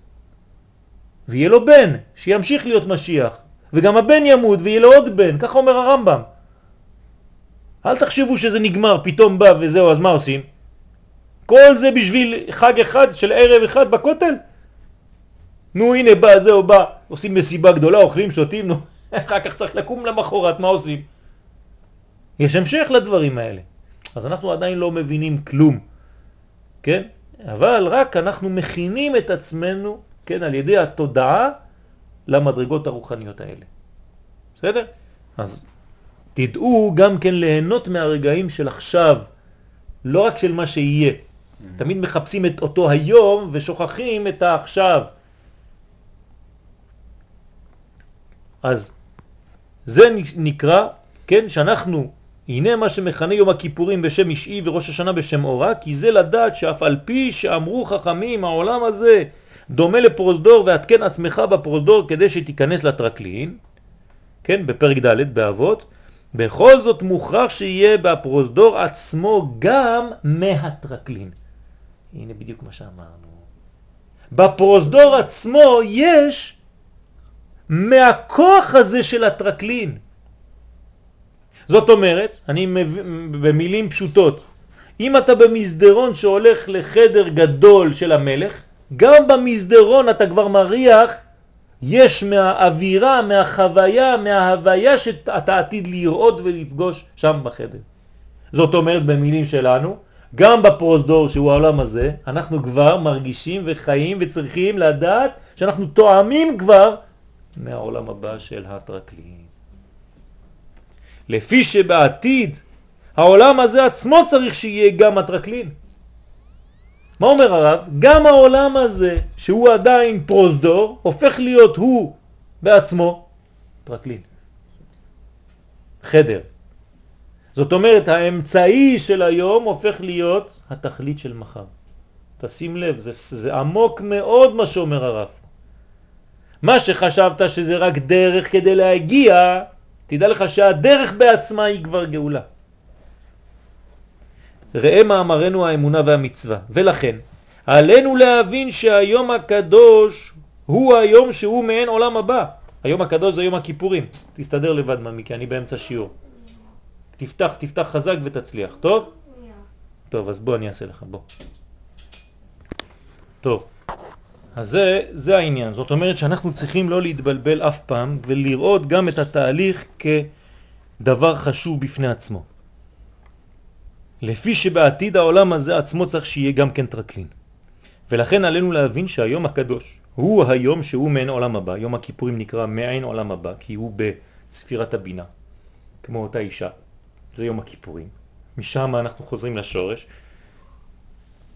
ויהיה לו בן, שימשיך להיות משיח, וגם הבן ימות ויהיה לו עוד בן, ככה אומר הרמב"ם. אל תחשבו שזה נגמר, פתאום בא וזהו, אז מה עושים? כל זה בשביל חג אחד של ערב אחד בכותל? נו הנה בא, זהו בא, עושים מסיבה גדולה, אוכלים, שותים, נו, אחר כך צריך לקום למחרת, מה עושים? יש המשך לדברים האלה. אז אנחנו עדיין לא מבינים כלום, כן? אבל רק אנחנו מכינים את עצמנו, כן, על ידי התודעה למדרגות הרוחניות האלה. בסדר? אז תדעו גם כן ליהנות מהרגעים של עכשיו, לא רק של מה שיהיה. Mm-hmm. תמיד מחפשים את אותו היום ושוכחים את העכשיו. אז זה נקרא, כן, שאנחנו, הנה מה שמכנה יום הכיפורים בשם אישי וראש השנה בשם אורה, כי זה לדעת שאף על פי שאמרו חכמים, העולם הזה דומה לפרוזדור ועדכן עצמך בפרוזדור כדי שתיכנס לטרקלין, כן, בפרק ד' באבות, בכל זאת מוכרח שיהיה בפרוזדור עצמו גם מהטרקלין. הנה בדיוק מה שאמרנו. בפרוזדור עצמו יש מהכוח הזה של הטרקלין. זאת אומרת, אני במילים פשוטות, אם אתה במסדרון שהולך לחדר גדול של המלך, גם במסדרון אתה כבר מריח, יש מהאווירה, מהחוויה, מההוויה שאתה עתיד לראות ולפגוש שם בחדר. זאת אומרת במילים שלנו, גם בפרוזדור שהוא העולם הזה, אנחנו כבר מרגישים וחיים וצריכים לדעת שאנחנו תואמים כבר מהעולם הבא של הטרקלין. לפי שבעתיד העולם הזה עצמו צריך שיהיה גם הטרקלין. מה אומר הרב? גם העולם הזה, שהוא עדיין פרוזדור, הופך להיות הוא בעצמו טרקלין. חדר. זאת אומרת, האמצעי של היום הופך להיות התכלית של מחר. תשים לב, זה, זה עמוק מאוד מה שאומר הרב. מה שחשבת שזה רק דרך כדי להגיע, תדע לך שהדרך בעצמה היא כבר גאולה. ראה מאמרנו האמונה והמצווה. ולכן, עלינו להבין שהיום הקדוש הוא היום שהוא מעין עולם הבא. היום הקדוש זה יום הכיפורים. תסתדר לבד ממי, כי אני באמצע שיעור. תפתח, תפתח חזק ותצליח. טוב? טוב, אז בוא אני אעשה לך, בוא. טוב, אז זה, זה העניין. זאת אומרת שאנחנו צריכים לא להתבלבל אף פעם ולראות גם את התהליך כדבר חשוב בפני עצמו. לפי שבעתיד העולם הזה עצמו צריך שיהיה גם כן טרקלין. ולכן עלינו להבין שהיום הקדוש הוא היום שהוא מעין עולם הבא. יום הכיפורים נקרא מעין עולם הבא כי הוא בספירת הבינה, כמו אותה אישה. זה יום הכיפורים. משם אנחנו חוזרים לשורש,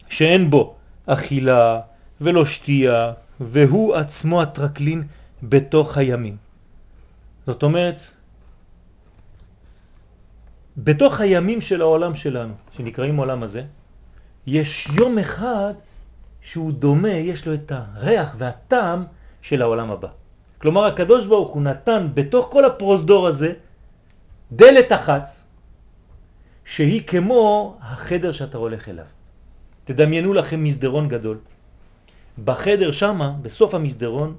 שאין בו אכילה ולא שתייה, והוא עצמו הטרקלין בתוך הימים. זאת אומרת, בתוך הימים של העולם שלנו, שנקראים עולם הזה, יש יום אחד שהוא דומה, יש לו את הריח והטעם של העולם הבא. כלומר, הקדוש ברוך הוא נתן בתוך כל הפרוזדור הזה דלת אחת, שהיא כמו החדר שאתה הולך אליו. תדמיינו לכם מסדרון גדול. בחדר שמה, בסוף המסדרון,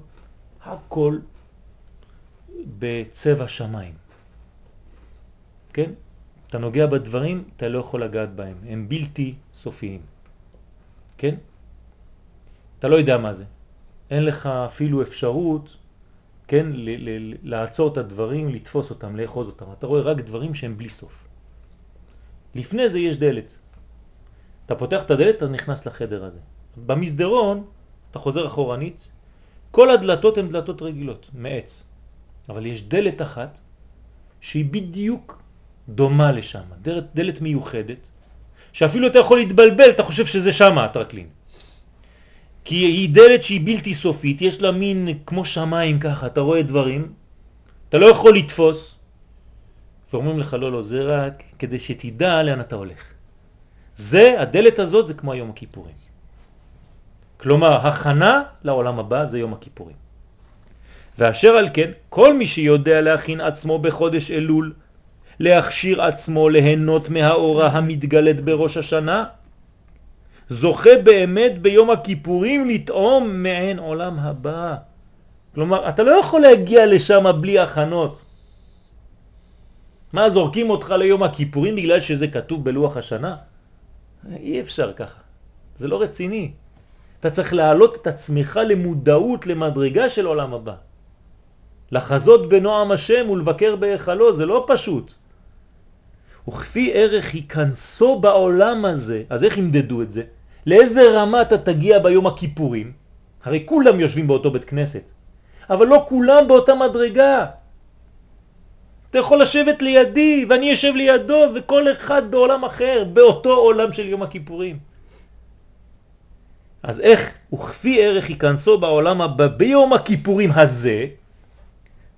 הכל בצבע שמיים. כן? אתה נוגע בדברים, אתה לא יכול לגעת בהם, הם בלתי סופיים. כן? אתה לא יודע מה זה. אין לך אפילו אפשרות, כן, לעצור את הדברים, לתפוס אותם, לאחוז אותם. אתה רואה רק דברים שהם בלי סוף. לפני זה יש דלת. אתה פותח את הדלת, אתה נכנס לחדר הזה. במסדרון, אתה חוזר אחורנית, כל הדלתות הן דלתות רגילות, מעץ. אבל יש דלת אחת שהיא בדיוק דומה לשם, דלת, דלת מיוחדת, שאפילו אתה יכול להתבלבל, אתה חושב שזה שם הטרקלין. כי היא דלת שהיא בלתי סופית, יש לה מין כמו שמיים ככה, אתה רואה דברים, אתה לא יכול לתפוס, ואומרים לך לא, לא, זה רק כדי שתדע לאן אתה הולך. זה, הדלת הזאת זה כמו היום הכיפורים. כלומר, הכנה לעולם הבא זה יום הכיפורים. ואשר על כן, כל מי שיודע להכין עצמו בחודש אלול להכשיר עצמו ליהנות מהאורה המתגלת בראש השנה, זוכה באמת ביום הכיפורים לטעום מעין עולם הבא. כלומר, אתה לא יכול להגיע לשם בלי הכנות. מה, זורקים אותך ליום הכיפורים בגלל שזה כתוב בלוח השנה? אי אפשר ככה, זה לא רציני. אתה צריך להעלות את עצמך למודעות, למדרגה של עולם הבא. לחזות בנועם השם ולבקר בהיכלו, זה לא פשוט. וכפי ערך ייכנסו בעולם הזה, אז איך ימדדו את זה? לאיזה רמה אתה תגיע ביום הכיפורים? הרי כולם יושבים באותו בית כנסת, אבל לא כולם באותה מדרגה. אתה יכול לשבת לידי ואני יושב לידו וכל אחד בעולם אחר, באותו עולם של יום הכיפורים. אז איך וכפי ערך ייכנסו בעולם הבא ביום הכיפורים הזה,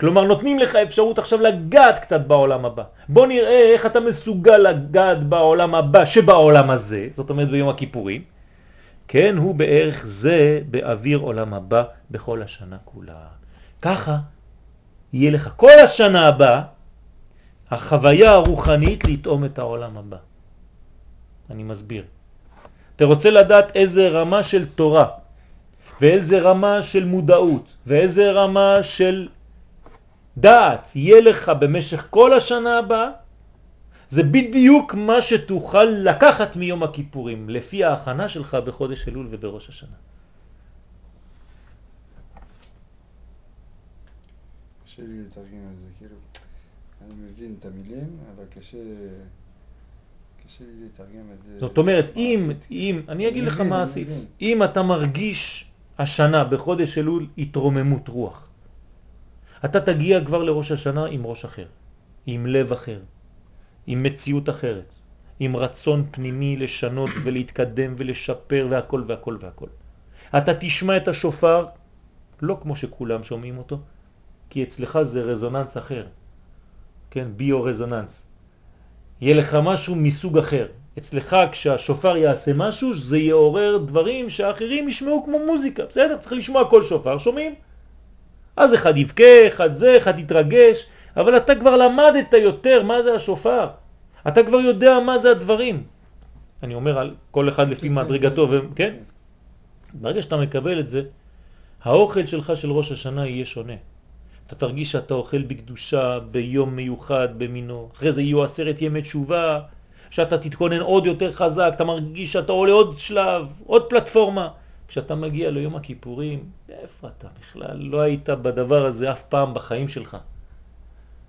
כלומר נותנים לך אפשרות עכשיו לגעת קצת בעולם הבא. בוא נראה איך אתה מסוגל לגעת בעולם הבא שבעולם הזה, זאת אומרת ביום הכיפורים. כן, הוא בערך זה באוויר עולם הבא בכל השנה כולה. ככה יהיה לך כל השנה הבאה החוויה הרוחנית לטעום את העולם הבא. אני מסביר. אתה רוצה לדעת איזה רמה של תורה ואיזה רמה של מודעות ואיזה רמה של דעת יהיה לך במשך כל השנה הבאה, זה בדיוק מה שתוכל לקחת מיום הכיפורים, לפי ההכנה שלך בחודש אלול ובראש השנה. קשה לי לתרגם על זה, כאילו, אני מבין את המילים, אבל קשה, קשה לי לתרגם את זה. זאת אומרת, אם. אם, אני אגיד לך מה עשית. אם אתה מרגיש השנה בחודש אלול התרוממות רוח, אתה תגיע כבר לראש השנה עם ראש אחר, עם לב אחר, עם מציאות אחרת, עם רצון פנימי לשנות ולהתקדם ולשפר והכל והכל והכל. אתה תשמע את השופר לא כמו שכולם שומעים אותו, כי אצלך זה רזוננס אחר, כן, ביו-רזוננס. יהיה לך משהו מסוג אחר. אצלך כשהשופר יעשה משהו, זה יעורר דברים שאחרים ישמעו כמו מוזיקה, בסדר? צריך לשמוע כל שופר, שומעים? אז אחד יבכה, אחד זה, אחד יתרגש, אבל אתה כבר למדת יותר מה זה השופר. אתה כבר יודע מה זה הדברים. אני אומר על כל אחד לפי כן, מדרגתו, כן, כן? ברגע שאתה מקבל את זה, האוכל שלך של ראש השנה יהיה שונה. אתה תרגיש שאתה אוכל בקדושה, ביום מיוחד במינו. אחרי זה יהיו עשרת ימי תשובה, שאתה תתכונן עוד יותר חזק, אתה מרגיש שאתה עולה עוד שלב, עוד פלטפורמה. כשאתה מגיע ליום הכיפורים, איפה אתה בכלל? לא היית בדבר הזה אף פעם בחיים שלך.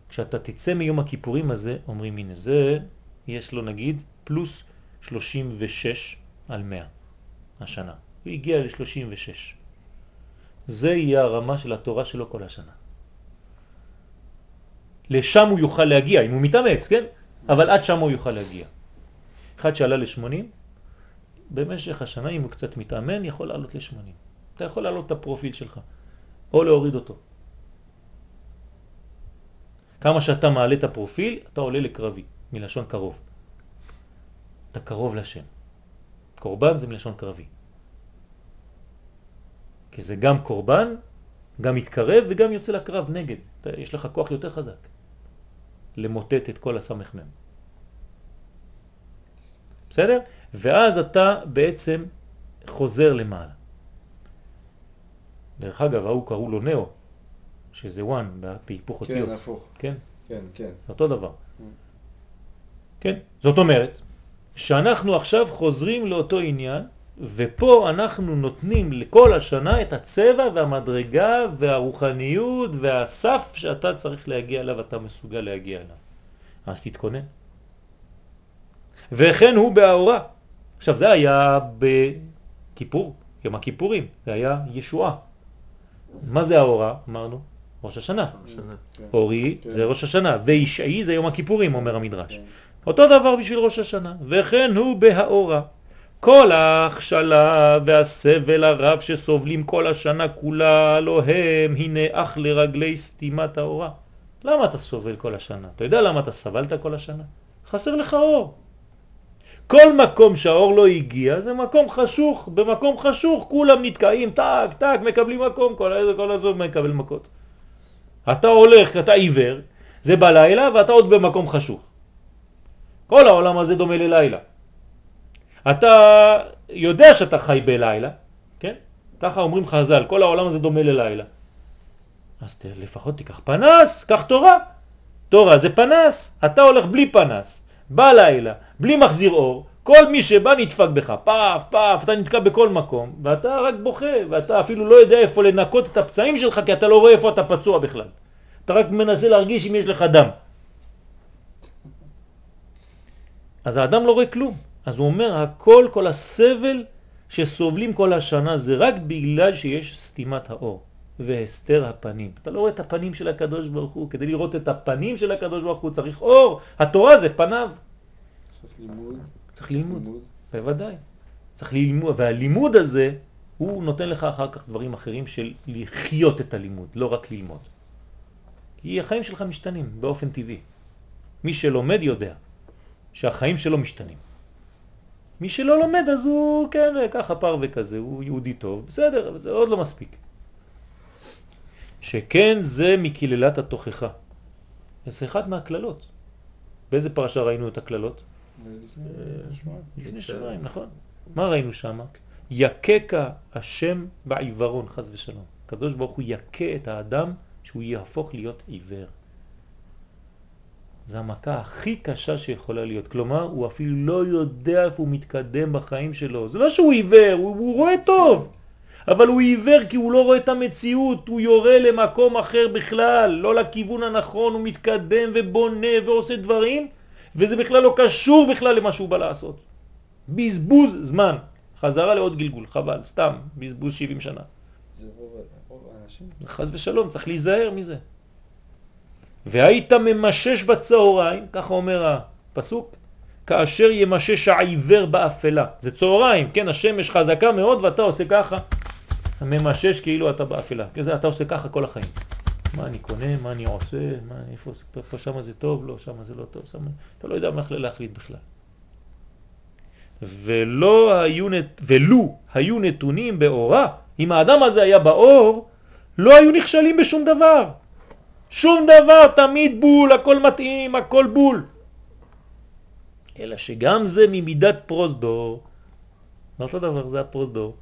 כשאתה תצא מיום הכיפורים הזה, אומרים, הנה זה, יש לו נגיד פלוס 36 על 100 השנה. הוא הגיע ל-36. זה יהיה הרמה של התורה שלו כל השנה. לשם הוא יוכל להגיע, אם הוא מתאמץ, כן? אבל עד שם הוא יוכל להגיע. אחד שעלה ל-80, במשך השנה, אם הוא קצת מתאמן, יכול לעלות ל-80. אתה יכול לעלות את הפרופיל שלך, או להוריד אותו. כמה שאתה מעלה את הפרופיל, אתה עולה לקרבי, מלשון קרוב. אתה קרוב לשם. קורבן זה מלשון קרבי. כי זה גם קורבן, גם מתקרב וגם יוצא לקרב נגד. יש לך כוח יותר חזק למוטט את כל הסמ"ם. בסדר? ואז אתה בעצם חוזר למעלה. דרך אגב, ההוא קראו לו נאו, שזה וואן בהיפוך אותיות. כן, הפוך. כן, כן, כן. אותו דבר. כן, זאת אומרת שאנחנו עכשיו חוזרים לאותו עניין, ופה אנחנו נותנים לכל השנה את הצבע והמדרגה והרוחניות והסף שאתה צריך להגיע אליו, אתה מסוגל להגיע אליו. אז תתכונן. וכן הוא באורה. עכשיו זה היה בכיפור, יום הכיפורים, זה היה ישועה. מה זה האורה? אמרנו, ראש השנה. השנה. כן. אורי כן. זה ראש השנה, וישעי זה יום הכיפורים, אומר המדרש. כן. אותו דבר בשביל ראש השנה, וכן הוא בהאורה. כל ההכשלה והסבל הרב שסובלים כל השנה כולה, לא הם, הנה אך לרגלי סתימת האורה. למה אתה סובל כל השנה? אתה יודע למה אתה סבלת כל השנה? חסר לך אור. כל מקום שהאור לא הגיע זה מקום חשוך, במקום חשוך כולם נתקעים, טק, טק, מקבלים מקום, כל הזמן, כל הזמן מקבל מכות. אתה הולך, אתה עיוור, זה בלילה ואתה עוד במקום חשוך. כל העולם הזה דומה ללילה. אתה יודע שאתה חי בלילה, כן? ככה אומרים חז"ל, כל העולם הזה דומה ללילה. אז ת, לפחות תיקח פנס, קח תורה. תורה זה פנס, אתה הולך בלי פנס, בלילה, בלי מחזיר אור, כל מי שבא נדפק בך, פאף, פאף, אתה נתקע בכל מקום, ואתה רק בוכה, ואתה אפילו לא יודע איפה לנקות את הפצעים שלך, כי אתה לא רואה איפה אתה פצוע בכלל. אתה רק מנסה להרגיש אם יש לך דם. אז האדם לא רואה כלום. אז הוא אומר, הכל, כל הסבל שסובלים כל השנה זה רק בגלל שיש סתימת האור והסתר הפנים. אתה לא רואה את הפנים של הקדוש ברוך הוא. כדי לראות את הפנים של הקדוש ברוך הוא צריך אור. התורה זה פניו. צריך לימוד. צריך לימוד, בוודאי. צריך ללמוד, והלימוד הזה, הוא נותן לך אחר כך דברים אחרים של לחיות את הלימוד, לא רק ללמוד. כי החיים שלך משתנים באופן טבעי. מי שלומד יודע שהחיים שלו משתנים. מי שלא לומד אז הוא, כן, ככה פרווה כזה, הוא יהודי טוב, בסדר, אבל זה עוד לא מספיק. שכן זה מקללת התוכחה. זה אחד מהכללות. באיזה פרשה ראינו את הכללות? לפני שבועיים, נכון. מה ראינו שם? יקקה השם בעיוורון, חז ושלום. הקדוש ברוך הוא יקה את האדם שהוא יהפוך להיות עיוור. זו המכה הכי קשה שיכולה להיות. כלומר, הוא אפילו לא יודע איפה הוא מתקדם בחיים שלו. זה לא שהוא עיוור, הוא, הוא רואה טוב. אבל הוא עיוור כי הוא לא רואה את המציאות, הוא יורה למקום אחר בכלל, לא לכיוון הנכון, הוא מתקדם ובונה ועושה דברים, וזה בכלל לא קשור בכלל למה שהוא בא לעשות. בזבוז זמן, חזרה לעוד גלגול, חבל, סתם, בזבוז 70 שנה. זה רוב, רוב האנשים. חז ושלום, צריך להיזהר מזה. והיית ממשש בצהריים, ככה אומר הפסוק, כאשר ימשש העיוור באפלה. זה צהריים, כן, השמש חזקה מאוד ואתה עושה ככה, ממשש כאילו אתה באפלה. כזה אתה עושה ככה כל החיים. מה אני קונה, מה אני עושה, מה, איפה, פה, שם זה טוב, לא, שם זה לא טוב, שם, אתה לא יודע מה להחליט בכלל. ולא היו, ולו היו נתונים באורה, אם האדם הזה היה באור, לא היו נכשלים בשום דבר. שום דבר, תמיד בול, הכל מתאים, הכל בול. אלא שגם זה ממידת פרוזדור, אותו דבר, זה הפרוזדור,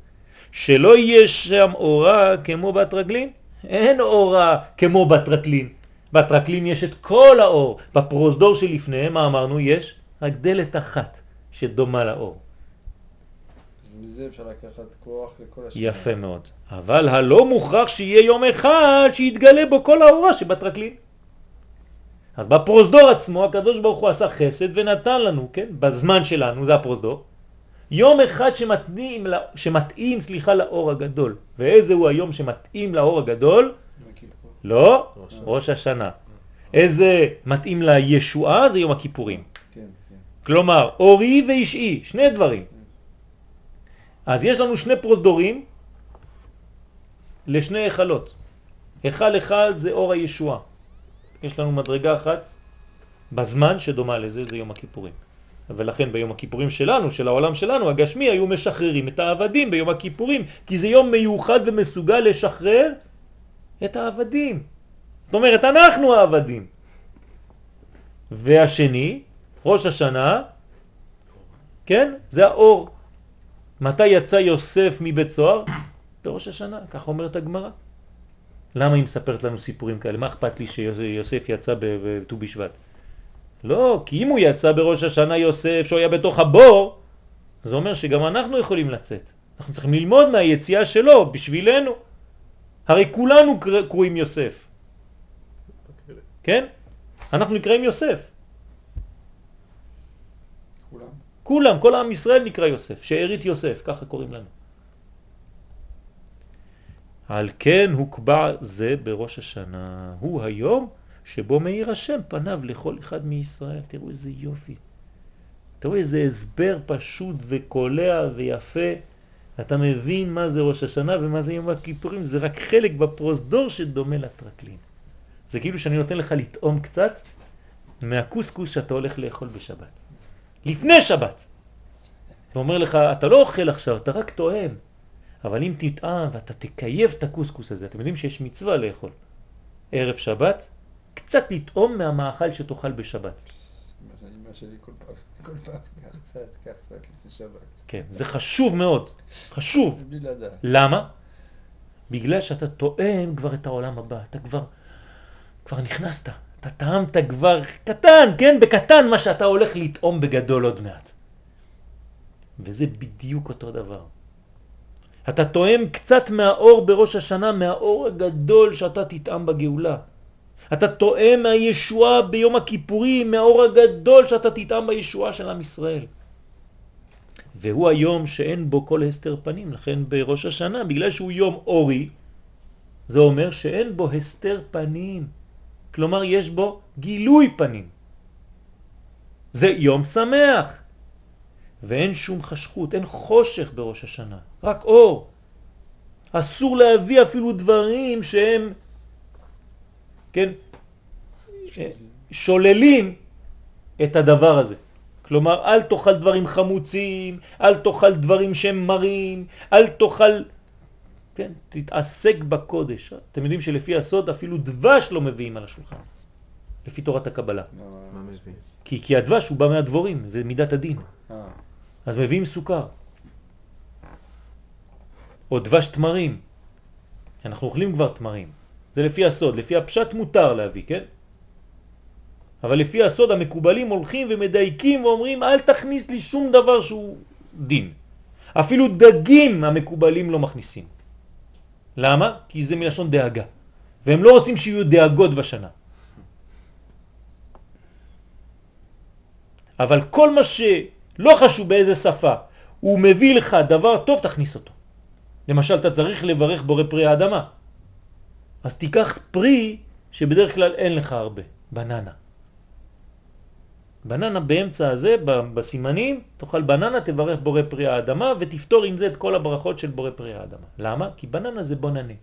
שלא יהיה שם אורה כמו בת רגלין. אין אורה כמו בטרקלין. בטרקלין יש את כל האור. בפרוזדור שלפניהם, מה אמרנו? יש רק דלת אחת שדומה לאור. אז מזה אפשר לקחת כוח לכל השנה. יפה מאוד. אבל הלא מוכרח שיהיה יום אחד שיתגלה בו כל האורה שבטרקלין. אז בפרוזדור עצמו הקדוש ברוך הוא עשה חסד ונתן לנו, כן, בזמן שלנו, זה הפרוזדור, יום אחד שמתאים, שמתאים סליחה, לאור הגדול. ואיזה הוא היום שמתאים לאור הגדול? לא, ראש, ראש השנה. איזה מתאים לישועה? זה יום הכיפורים. כן, כן. כלומר, אורי ואישי, שני דברים. אז יש לנו שני פרוזדורים לשני החלות. החל אחד זה אור הישועה. יש לנו מדרגה אחת בזמן שדומה לזה, זה יום הכיפורים. ולכן ביום הכיפורים שלנו, של העולם שלנו, הגשמי, היו משחררים את העבדים ביום הכיפורים, כי זה יום מיוחד ומסוגל לשחרר את העבדים. זאת אומרת, אנחנו העבדים. והשני, ראש השנה, כן, זה האור. מתי יצא יוסף מבית סוהר? בראש השנה, כך אומרת הגמרא. למה היא מספרת לנו סיפורים כאלה? מה אכפת לי שיוסף יצא בט"ו בשבט? לא, כי אם הוא יצא בראש השנה יוסף, שהוא היה בתוך הבור, זה אומר שגם אנחנו יכולים לצאת. אנחנו צריכים ללמוד מהיציאה שלו בשבילנו. הרי כולנו קרואים יוסף. כן? אנחנו נקראים יוסף. כולם. כל עם ישראל נקרא יוסף, שארית יוסף, ככה קוראים לנו. על כן הוקבע זה בראש השנה. הוא היום שבו מאיר השם פניו לכל אחד מישראל. תראו איזה יופי. תראו איזה הסבר פשוט וקולע ויפה. אתה מבין מה זה ראש השנה ומה זה יום הכיפורים. זה רק חלק בפרוזדור שדומה לטרקלין. זה כאילו שאני נותן לך לטעום קצת מהקוסקוס שאתה הולך לאכול בשבת. לפני שבת. הוא אומר לך, אתה לא אוכל עכשיו, אתה רק טועם. אבל אם תטעם ואתה תקייב את הקוסקוס הזה, אתם יודעים שיש מצווה לאכול. ערב שבת, קצת לטעום מהמאכל שתאכל בשבת. כן, זה חשוב מאוד, חשוב. למה? בגלל שאתה טועם כבר את העולם הבא, אתה כבר, כבר נכנסת, אתה טעמת כבר קטן, כן, בקטן מה שאתה הולך לטעום בגדול עוד מעט. וזה בדיוק אותו דבר. אתה טועם קצת מהאור בראש השנה, מהאור הגדול שאתה תטעם בגאולה. אתה טועם מהישועה ביום הכיפורים, מהאור הגדול שאתה תטעם בישועה של עם ישראל. והוא היום שאין בו כל הסתר פנים, לכן בראש השנה, בגלל שהוא יום אורי, זה אומר שאין בו הסתר פנים. כלומר, יש בו גילוי פנים. זה יום שמח, ואין שום חשכות, אין חושך בראש השנה, רק אור. אסור להביא אפילו דברים שהם, כן, שוללים את הדבר הזה. כלומר, אל תאכל דברים חמוצים, אל תאכל דברים שהם מרים, אל תאכל... כן, תתעסק בקודש. אתם יודעים שלפי הסוד אפילו דבש לא מביאים על השולחן, לפי תורת הקבלה. כי, כי הדבש הוא בא מהדבורים, זה מידת הדין. אה, אז מביאים סוכר. או דבש תמרים. אנחנו אוכלים כבר תמרים. זה לפי הסוד, לפי הפשט מותר להביא, כן? אבל לפי הסוד המקובלים הולכים ומדייקים ואומרים אל תכניס לי שום דבר שהוא דין. אפילו דגים המקובלים לא מכניסים. למה? כי זה מלשון דאגה. והם לא רוצים שיהיו דאגות בשנה. אבל כל מה שלא חשוב באיזה שפה, הוא מביא לך דבר טוב, תכניס אותו. למשל, אתה צריך לברך בורא פרי האדמה. אז תיקח פרי שבדרך כלל אין לך הרבה, בננה. בננה באמצע הזה, בסימנים, תאכל בננה, תברך בורא פרי האדמה ותפתור עם זה את כל הברכות של בורא פרי האדמה. למה? כי בננה זה בוננה.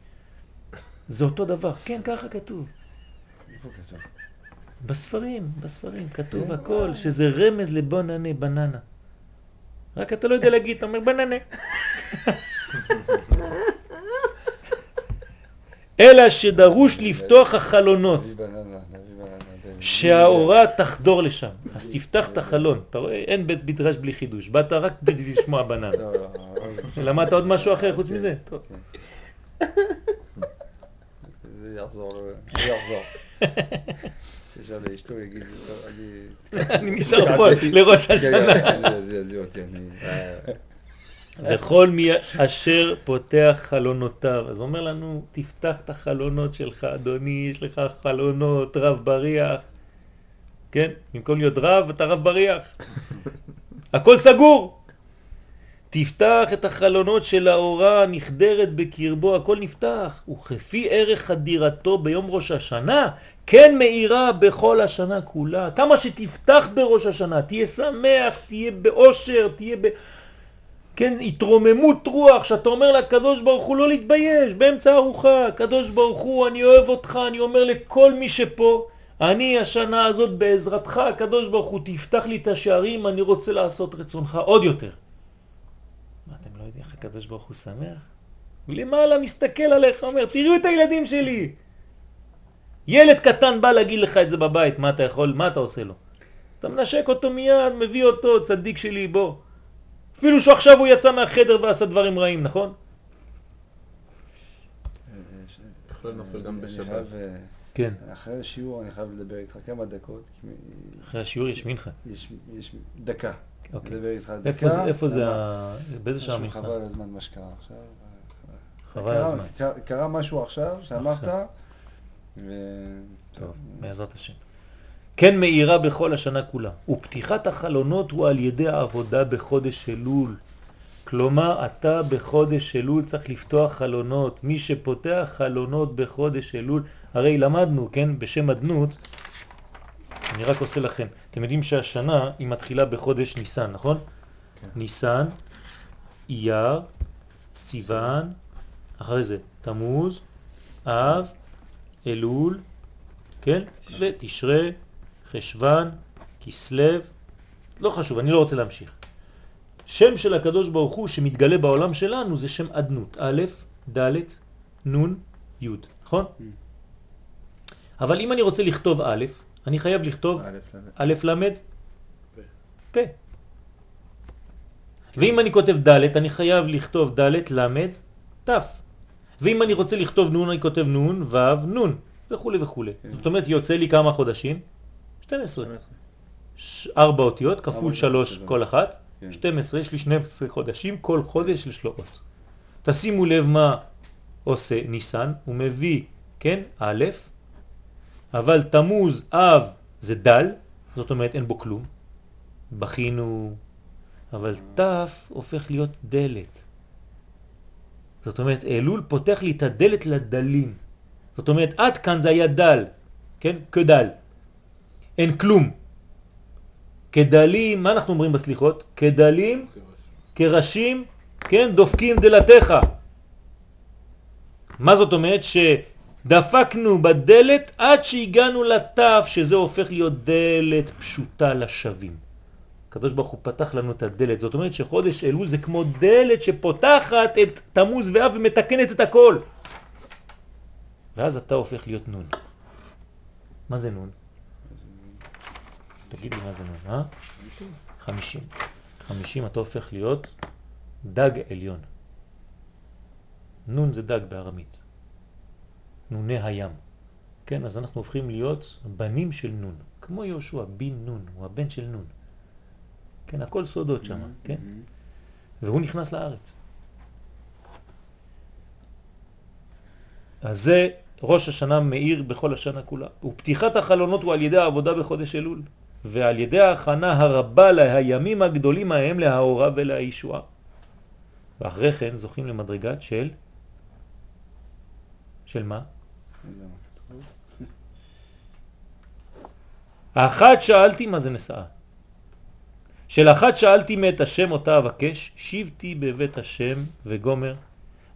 זה אותו דבר. כן, ככה כתוב. בספרים, בספרים, כתוב? הכל, שזה רמז לבוננה, בננה. רק אתה לא יודע להגיד, אתה אומר בננה. אלא שדרוש לפתוח החלונות, שהאורה תחדור לשם. אז תפתח את החלון. אתה רואה, אין בית מדרש בלי חידוש. באת רק בשביל לשמוע בננה. לא, לא, לא. למדת עוד משהו אחר חוץ כן, מזה? טוב. כן. זה יחזור, זה יחזור. שישר לאשתו יגיד, "לא, אני... אני נשאר פה לראש השנה. כן, כן, אותי, אני... וכל מי אשר פותח חלונותיו. אז אומר לנו, תפתח את החלונות שלך, אדוני, יש לך חלונות, רב בריח. כן? במקום להיות רב, אתה רב בריח. הכל סגור. תפתח את החלונות של האורה הנחדרת בקרבו, הכל נפתח. וכפי ערך חדירתו ביום ראש השנה, כן מאירה בכל השנה כולה. כמה שתפתח בראש השנה, תהיה שמח, תהיה באושר, תהיה ב... כן, התרוממות רוח, שאתה אומר לקדוש ברוך הוא לא להתבייש, באמצע ארוחה, קדוש ברוך הוא, אני אוהב אותך, אני אומר לכל מי שפה, אני השנה הזאת בעזרתך, הקדוש ברוך הוא, תפתח לי את השערים, אני רוצה לעשות רצונך עוד יותר. מה, אתם לא יודעים איך הקדוש ברוך הוא שמח? למעלה מסתכל עליך, אומר, תראו את הילדים שלי. ילד קטן בא להגיד לך את זה בבית, מה אתה יכול, מה אתה עושה לו? אתה מנשק אותו מיד, מביא אותו, צדיק שלי, בוא. אפילו שעכשיו הוא יצא מהחדר ועשה דברים רעים, נכון? אה, כן. אחרי השיעור אני חייב לדבר איתך כמה דקות. כי אחרי השיעור יש מנחה. יש יש דקה. אוקיי. לדבר איתך דקה. איפה זה, באיזה שעה מנחה? חבל הזמן מה שקרה עכשיו. חבל הזמן. קרה- משהו עכשיו שאמרת. טוב, בעזרת השם. כן מאירה בכל השנה כולה, ופתיחת החלונות הוא על ידי העבודה בחודש אלול. כלומר, אתה בחודש אלול צריך לפתוח חלונות. מי שפותח חלונות בחודש אלול, הרי למדנו, כן, בשם אדנות, אני רק עושה לכם, אתם יודעים שהשנה היא מתחילה בחודש ניסן, נכון? כן. ניסן, אייר, סיוון, אחרי זה תמוז, אב, אלול, כן? ותשרה, חשבן, כסלו, לא חשוב, אני לא רוצה להמשיך. שם של הקדוש ברוך הוא שמתגלה בעולם שלנו זה שם אדנות, א', ד', נ', י', נכון? Mm. אבל אם אני רוצה לכתוב א', אני חייב לכתוב א', למד פה. ואם אני כותב ד', אני חייב לכתוב ד' למד ת'. ואם אני רוצה לכתוב נון, אני כותב נון, ו', נון, וכו' וכו'. כן. זאת אומרת, יוצא לי כמה חודשים? 12. ש- ארבע אותיות כפול שלוש. כל אחת, כן. 12, יש לי 12 חודשים, כל חודש יש לו אות. תשימו לב מה עושה ניסן, הוא מביא, כן, א', אבל תמוז, אב, זה דל, זאת אומרת אין בו כלום, בכינו, אבל ת' הופך להיות דלת. זאת אומרת, אלול פותח לי את הדלת לדלים. זאת אומרת, עד כאן זה היה דל, כן? כדל. אין כלום. כדלים, מה אנחנו אומרים בסליחות? כדלים, כראשים, כן? דופקים דלתך. מה זאת אומרת? שדפקנו בדלת עד שהגענו לתף, שזה הופך להיות דלת פשוטה לשווים. הקדוש ברוך הוא פתח לנו את הדלת, זאת אומרת שחודש אלול זה כמו דלת שפותחת את תמוז ואב ומתקנת את הכל. ואז אתה הופך להיות נון. מה זה נון? תגיד לי מה זה נון, אה? חמישים. חמישים אתה הופך להיות דג עליון. נון זה דג בארמית. נוני הים. כן, אז אנחנו הופכים להיות בנים של נון. כמו יהושע, בן נון, הוא הבן של נון. כן, הכל סודות שם, כן? והוא נכנס לארץ. אז זה ראש השנה מאיר בכל השנה כולה. ופתיחת החלונות הוא על ידי העבודה בחודש אלול, ועל ידי ההכנה הרבה לימים הגדולים ההם להאורה ולהישועה. ואחרי כן זוכים למדרגת של... של מה? האחת שאלתי מה זה נשאה. של אחת שאלתי מאת השם אותה אבקש, שיבתי בבית השם וגומר,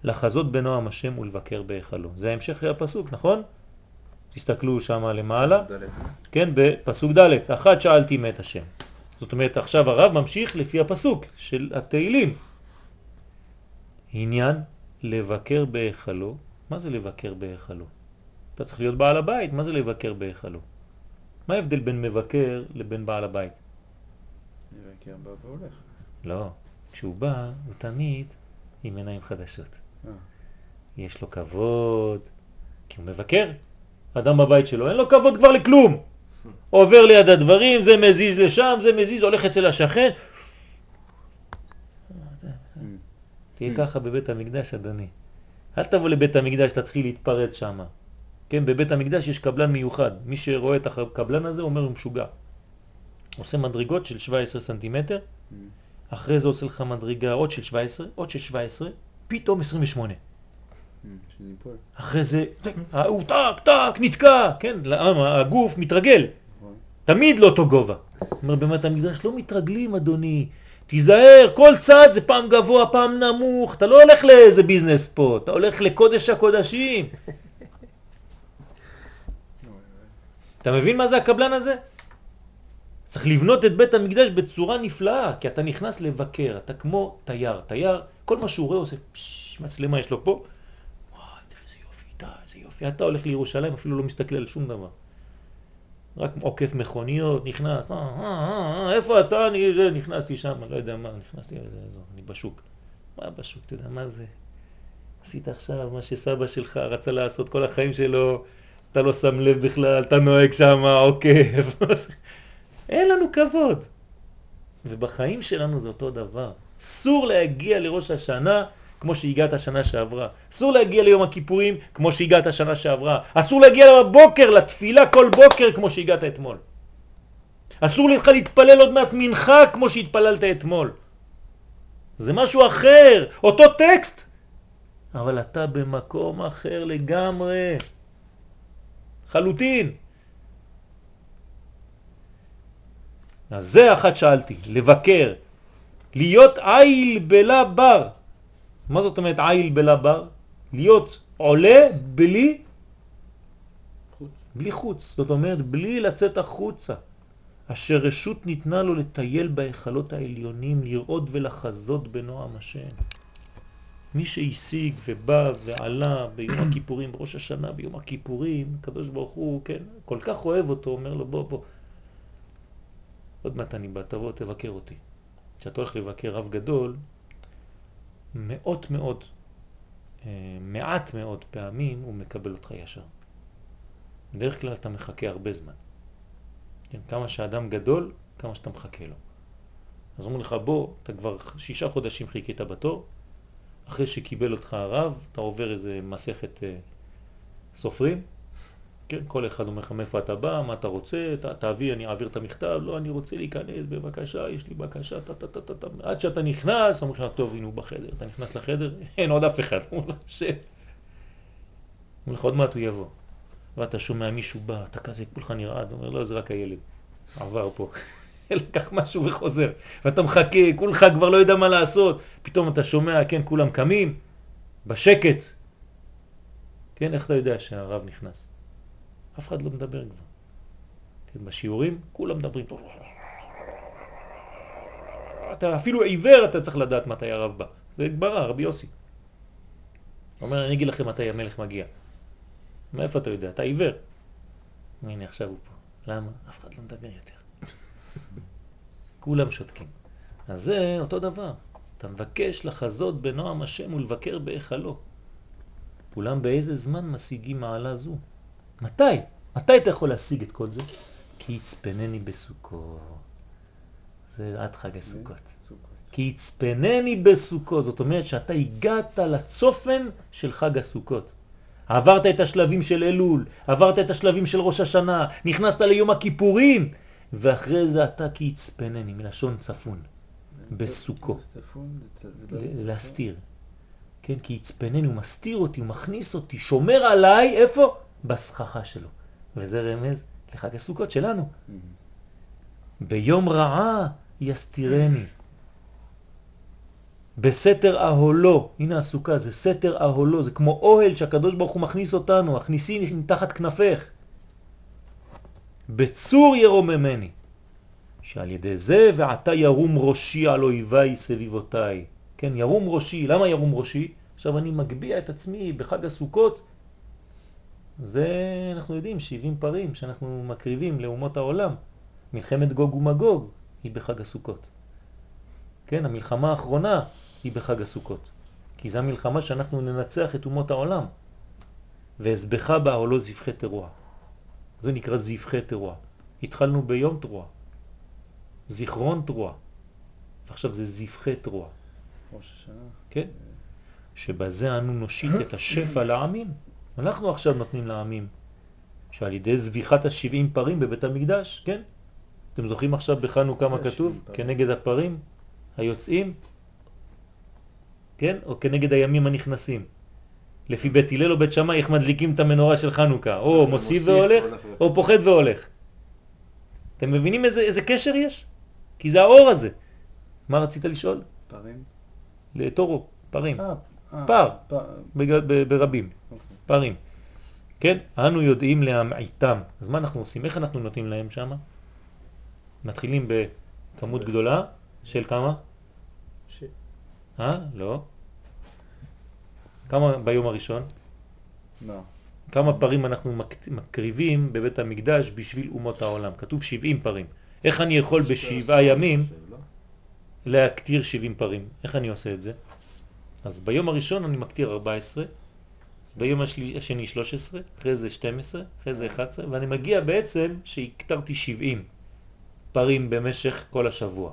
לחזות בנועם השם ולבקר בהיכלו. זה המשך הפסוק, נכון? תסתכלו שם למעלה, כן, בפסוק ד', אחת שאלתי מאת השם. זאת אומרת, עכשיו הרב ממשיך לפי הפסוק של התהילים. עניין לבקר בהיכלו, מה זה לבקר בהיכלו? אתה צריך להיות בעל הבית, מה זה לבקר בהיכלו? מה ההבדל בין מבקר לבין בעל הבית? מבקר בא והולך. לא, כשהוא בא, הוא תמיד עם עיניים חדשות. אה. יש לו כבוד, כי הוא מבקר. אדם בבית שלו, אין לו כבוד כבר לכלום. עובר ליד הדברים, זה מזיז לשם, זה מזיז, הולך אצל השכן. תהיה ככה בבית המקדש, אדוני. אל תבוא לבית המקדש, תתחיל להתפרץ שם. כן, בבית המקדש יש קבלן מיוחד. מי שרואה את הקבלן הזה אומר הוא משוגע. עושה מדרגות של 17 סנטימטר, אחרי זה עושה לך מדרגה עוד של 17, עוד של 17, פתאום 28. שניפול. אחרי זה, הוא טק, טק, נתקע, כן, למה? הגוף מתרגל, נכון. תמיד לאותו גובה. אומר, במת המקדש לא מתרגלים, אדוני, תיזהר, כל צד זה פעם גבוה, פעם נמוך, אתה לא הולך לאיזה ביזנס פה, אתה הולך לקודש הקודשים. אתה מבין מה זה הקבלן הזה? צריך לבנות את בית המקדש בצורה נפלאה, כי אתה נכנס לבקר, אתה כמו תייר. תייר, כל מה שהוא רואה עושה, פש, מצלמה יש לו פה, וואי, תראה איזה יופי, די, איזה יופי. אתה הולך לירושלים, אפילו לא מסתכל על שום דבר. רק עוקף מכוניות, נכנס, אה, אה, אה, אה, איפה אתה? אני זה, נכנסתי שם, לא יודע מה, נכנסתי לזה, אזור, אני בשוק. מה בשוק? אתה יודע מה זה? עשית עכשיו מה שסבא שלך רצה לעשות כל החיים שלו, אתה לא שם לב בכלל, אתה נוהג שם, עוקף. אין לנו כבוד. ובחיים שלנו זה אותו דבר. אסור להגיע לראש השנה כמו שהגעת השנה שעברה. אסור להגיע ליום הכיפורים כמו שהגעת השנה שעברה. אסור להגיע בבוקר, לתפילה כל בוקר כמו שהגעת אתמול. אסור לך להתפלל עוד מעט מנחה כמו שהתפללת אתמול. זה משהו אחר, אותו טקסט, אבל אתה במקום אחר לגמרי. חלוטין. אז זה אחת שאלתי, לבקר, להיות עיל בלה בר. מה זאת אומרת עיל בלה בר? להיות עולה בלי חוץ. בלי חוץ, זאת אומרת בלי לצאת החוצה. אשר רשות ניתנה לו לטייל בהיכלות העליונים, לראות ולחזות בנועם השם. מי שהשיג ובא ועלה ביום הכיפורים, בראש השנה, ביום הכיפורים, הקדוש ברוך הוא, כן, כל כך אוהב אותו, אומר לו, בוא, בוא, עוד מעט אני בא, תבוא, תבקר אותי. כשאתה הולך לבקר רב גדול, מאות מאוד, אה, מעט מאוד פעמים הוא מקבל אותך ישר. בדרך כלל אתה מחכה הרבה זמן. כן, כמה שאדם גדול, כמה שאתה מחכה לו. אז אומרים לך, בוא, אתה כבר שישה חודשים חיכית בתור, אחרי שקיבל אותך הרב, אתה עובר איזה מסכת אה, סופרים, כן, כל אחד אומר לך מאיפה אתה בא, מה אתה רוצה, ת, תביא, אני אעביר את המכתב, לא, אני רוצה להיכנס, בבקשה, יש לי בקשה, ת, ת, ת, ת, ת. עד שאתה נכנס, אומרים לך, טוב, הנה הוא בחדר, אתה נכנס לחדר, אין עוד אף אחד, אומר לך, שב. אומר לך, עוד מעט הוא יבוא. ואתה שומע מישהו בא, אתה כזה, כולך נרעד, אומר, לא, זה רק הילד, עבר פה. לקח משהו וחוזר, ואתה מחכה, כולך כבר לא יודע מה לעשות, פתאום אתה שומע, כן, כולם קמים, בשקט. כן, איך אתה יודע שהרב נכנס? אף אחד לא מדבר כבר. כן, בשיעורים כולם מדברים. אתה אפילו עיוור אתה צריך לדעת מתי הרב בא. זה גברה, רבי יוסי. הוא אומר, אני אגיד לכם מתי המלך מגיע. מאיפה אתה יודע? אתה עיוור. הנה עכשיו הוא פה. למה? אף אחד לא מדבר יותר. כולם שותקים. אז זה אותו דבר. אתה מבקש לחזות בנועם השם ולבקר בהיכלו. אולם באיזה זמן משיגים מעלה זו? מתי? מתי אתה יכול להשיג את כל זה? כי יצפנני בסוכות. זה עד חג הסוכות. כי יצפנני בסוכות. זאת אומרת שאתה הגעת לצופן של חג הסוכות. עברת את השלבים של אלול, עברת את השלבים של ראש השנה, נכנסת ליום הכיפורים, ואחרי זה אתה כי יצפנני, מלשון צפון, בסוכו. להסתיר. כן, כי יצפנני, הוא מסתיר אותי, הוא מכניס אותי, שומר עליי, איפה? בסככה שלו. וזה רמז לחג הסוכות שלנו. ביום רעה יסתירני. בסתר אהולו, הנה הסוכה, זה סתר אהולו, זה כמו אוהל שהקדוש ברוך הוא מכניס אותנו, הכניסי מתחת כנפך. בצור ירוממני, שעל ידי זה ועתה ירום ראשי על אויביי סביבותיי. כן, ירום ראשי, למה ירום ראשי? עכשיו אני מגביע את עצמי בחג הסוכות, זה אנחנו יודעים, 70 פרים שאנחנו מקריבים לאומות העולם. מלחמת גוג ומגוג היא בחג הסוכות. כן, המלחמה האחרונה היא בחג הסוכות. כי זו המלחמה שאנחנו ננצח את אומות העולם. והסבכה בה או לא זבחי תרוע. זה נקרא זבחי תרוע. התחלנו ביום תרוע, זיכרון תרוע, ועכשיו זה זבחי תרוע. ראש השנה. כן. שבזה אנו נושיט את השפע לעמים. אנחנו עכשיו נותנים לעמים, שעל ידי זביחת השבעים פרים בבית המקדש, כן? אתם זוכרים עכשיו בחנוכה מה כתוב? כנגד הפרים היוצאים, כן? או כנגד הימים הנכנסים. לפי בית הלל או בית שמאי, איך מדליקים את המנורה של חנוכה, או מוסיף והולך, או פוחד והולך. אתם מבינים איזה, איזה קשר יש? כי זה האור הזה. מה רצית לשאול? פרים? לתורו, פרים. אה, אה, פר, ברבים, אוקיי. פרים. כן? אנו יודעים להמעיטם. אז מה אנחנו עושים? איך אנחנו נותנים להם שם? מתחילים בכמות גדולה של כמה? ש... אה? לא. כמה ביום הראשון? לא. כמה פרים אנחנו מק- מקריבים בבית המקדש בשביל אומות העולם? כתוב 70 פרים. איך אני יכול בשבעה ימים להקטיר 70 פרים? איך אני עושה את זה? אז ביום הראשון אני מקטיר 14, ביום השני 13, אחרי זה 12, אחרי זה 11, ואני מגיע בעצם שהקטרתי 70 פרים במשך כל השבוע.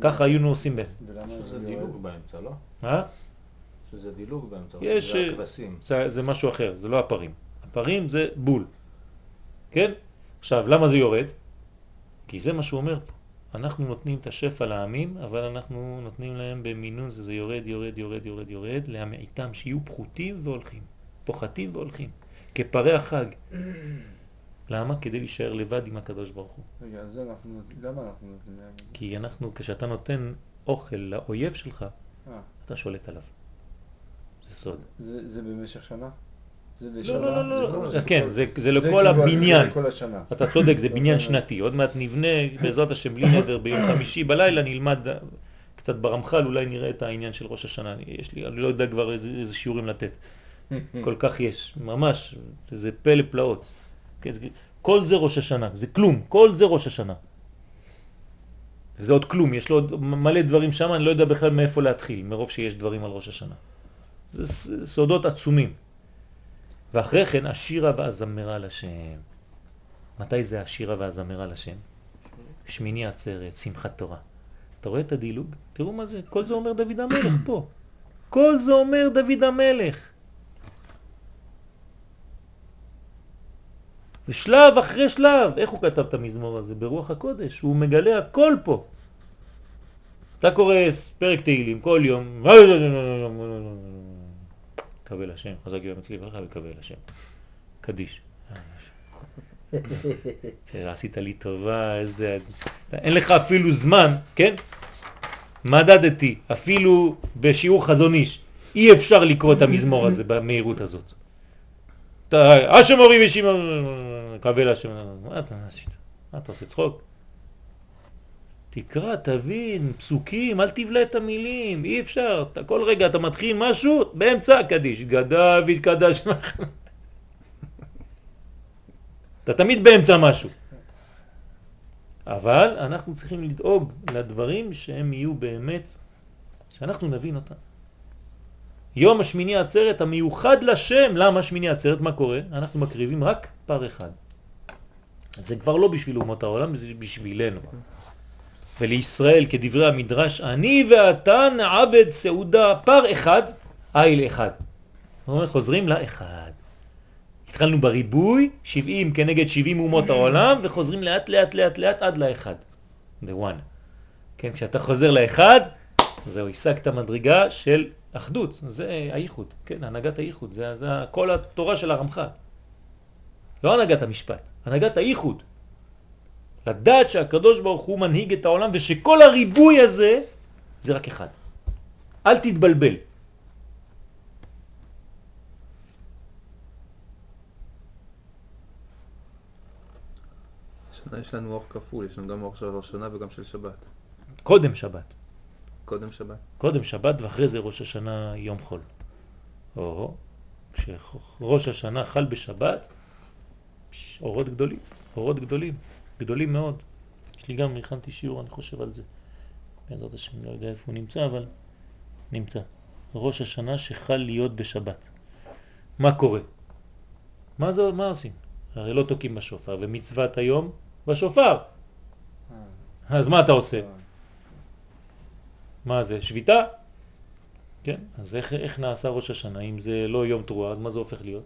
ככה היינו עושים ב... ולמה שזה זה דילוג יורד? באמצע, לא? אה? שזה דילוג באמצע. יש... זה הכבשים. זה, זה משהו אחר, זה לא הפרים. הפרים זה בול. כן? עכשיו, למה זה יורד? כי זה מה שהוא אומר פה. אנחנו נותנים את השפע לעמים, אבל אנחנו נותנים להם במינון, זה יורד, יורד, יורד, יורד, יורד, להמעיטם, שיהיו פחותים והולכים. פוחתים והולכים. כפרי החג. למה? כדי להישאר לבד עם הקדוש ברוך הוא. רגע, אז זה אנחנו למה אנחנו נותנים להם? כי אנחנו, כשאתה נותן אוכל לאויב שלך, אה, אתה שולט עליו. זה סוד. זה זה במשך שנה? לא? לא, לא, לא, לא, כן, זה, לכל כאילו- הבניין. אתה צודק, זה לא, בניין לא. שנתי. עוד מעט נבנה, בעזרת השם, בלי נדר, ביום חמישי בלילה נלמד קצת ברמח"ל אולי נראה את העניין של ראש השנה. אני, יש לי, אני לא יודע כבר איזה, שיעורים לתת. כל כך יש, ממש, זה פלא פלאות. כן, כל זה ראש השנה, זה כלום, כל זה ראש השנה. זה עוד כלום, יש לו עוד מלא דברים שם, אני לא יודע בכלל מאיפה להתחיל, מרוב שיש דברים על ראש השנה. זה סודות עצומים. ואחרי כן השירה והזמרה לשם. מתי זה השירה והזמרה לשם? שמיני עצרת, שמחת תורה. אתה רואה את הדילוג? תראו מה זה, כל זה אומר דוד המלך פה. כל זה אומר דוד המלך. ושלב אחרי שלב, איך הוא כתב את המזמור הזה? ברוח הקודש, הוא מגלה הכל פה. אתה קורא פרק תהילים כל יום, קבל השם, חזק יום אצלי ברכה וקבל השם. קדיש. עשית לי טובה, איזה... אין לך אפילו זמן, כן? מדדתי, אפילו בשיעור חזון איש, אי אפשר לקרוא את המזמור הזה במהירות הזאת. השם אורי ושימון, קבל השם, מה אתה עשית? מה אתה עושה צחוק? תקרא, תבין, פסוקים, אל תבלה את המילים, אי אפשר. אתה, כל רגע אתה מתחיל משהו, באמצע הקדיש, גדל והתקדש. אתה תמיד באמצע משהו. אבל אנחנו צריכים לדאוג לדברים שהם יהיו באמת, שאנחנו נבין אותם. יום השמיני עצרת המיוחד לשם, למה שמיני עצרת? מה קורה? אנחנו מקריבים רק פר אחד. זה כבר לא בשביל אומות העולם, זה בשבילנו. ולישראל, כדברי המדרש, אני ואתה נעבד סעודה פר אחד, איל אחד. חוזרים לאחד. התחלנו בריבוי, 70 כנגד 70 אומות העולם, וחוזרים לאט לאט לאט לאט עד לאחד. The one. כן, כשאתה חוזר לאחד, זהו, השגת מדרגה של אחדות, זה הייחוד, כן, הנהגת הייחוד, זה, זה כל התורה של הרמח"ל. לא הנהגת המשפט, הנהגת הייחוד. לדעת שהקדוש ברוך הוא מנהיג את העולם ושכל הריבוי הזה זה רק אחד. אל תתבלבל. השנה יש לנו אור כפול, יש לנו גם אור של ראש השנה וגם של שבת. קודם שבת. קודם שבת. קודם שבת ואחרי זה ראש השנה יום חול. או, כשראש השנה חל בשבת, אורות גדולים, אורות גדולים. גדולים מאוד. יש לי גם, הכנתי שיעור, אני חושב על זה. בעזרת השם, לא יודע איפה הוא נמצא, אבל נמצא. ראש השנה שחל להיות בשבת. מה קורה? מה זה, מה עושים? הרי לא תוקים בשופר, ומצוות היום בשופר. אה. אז מה אתה עושה? מה זה? שביתה? כן, אז איך, איך נעשה ראש השנה? אם זה לא יום תרועה, אז מה זה הופך להיות?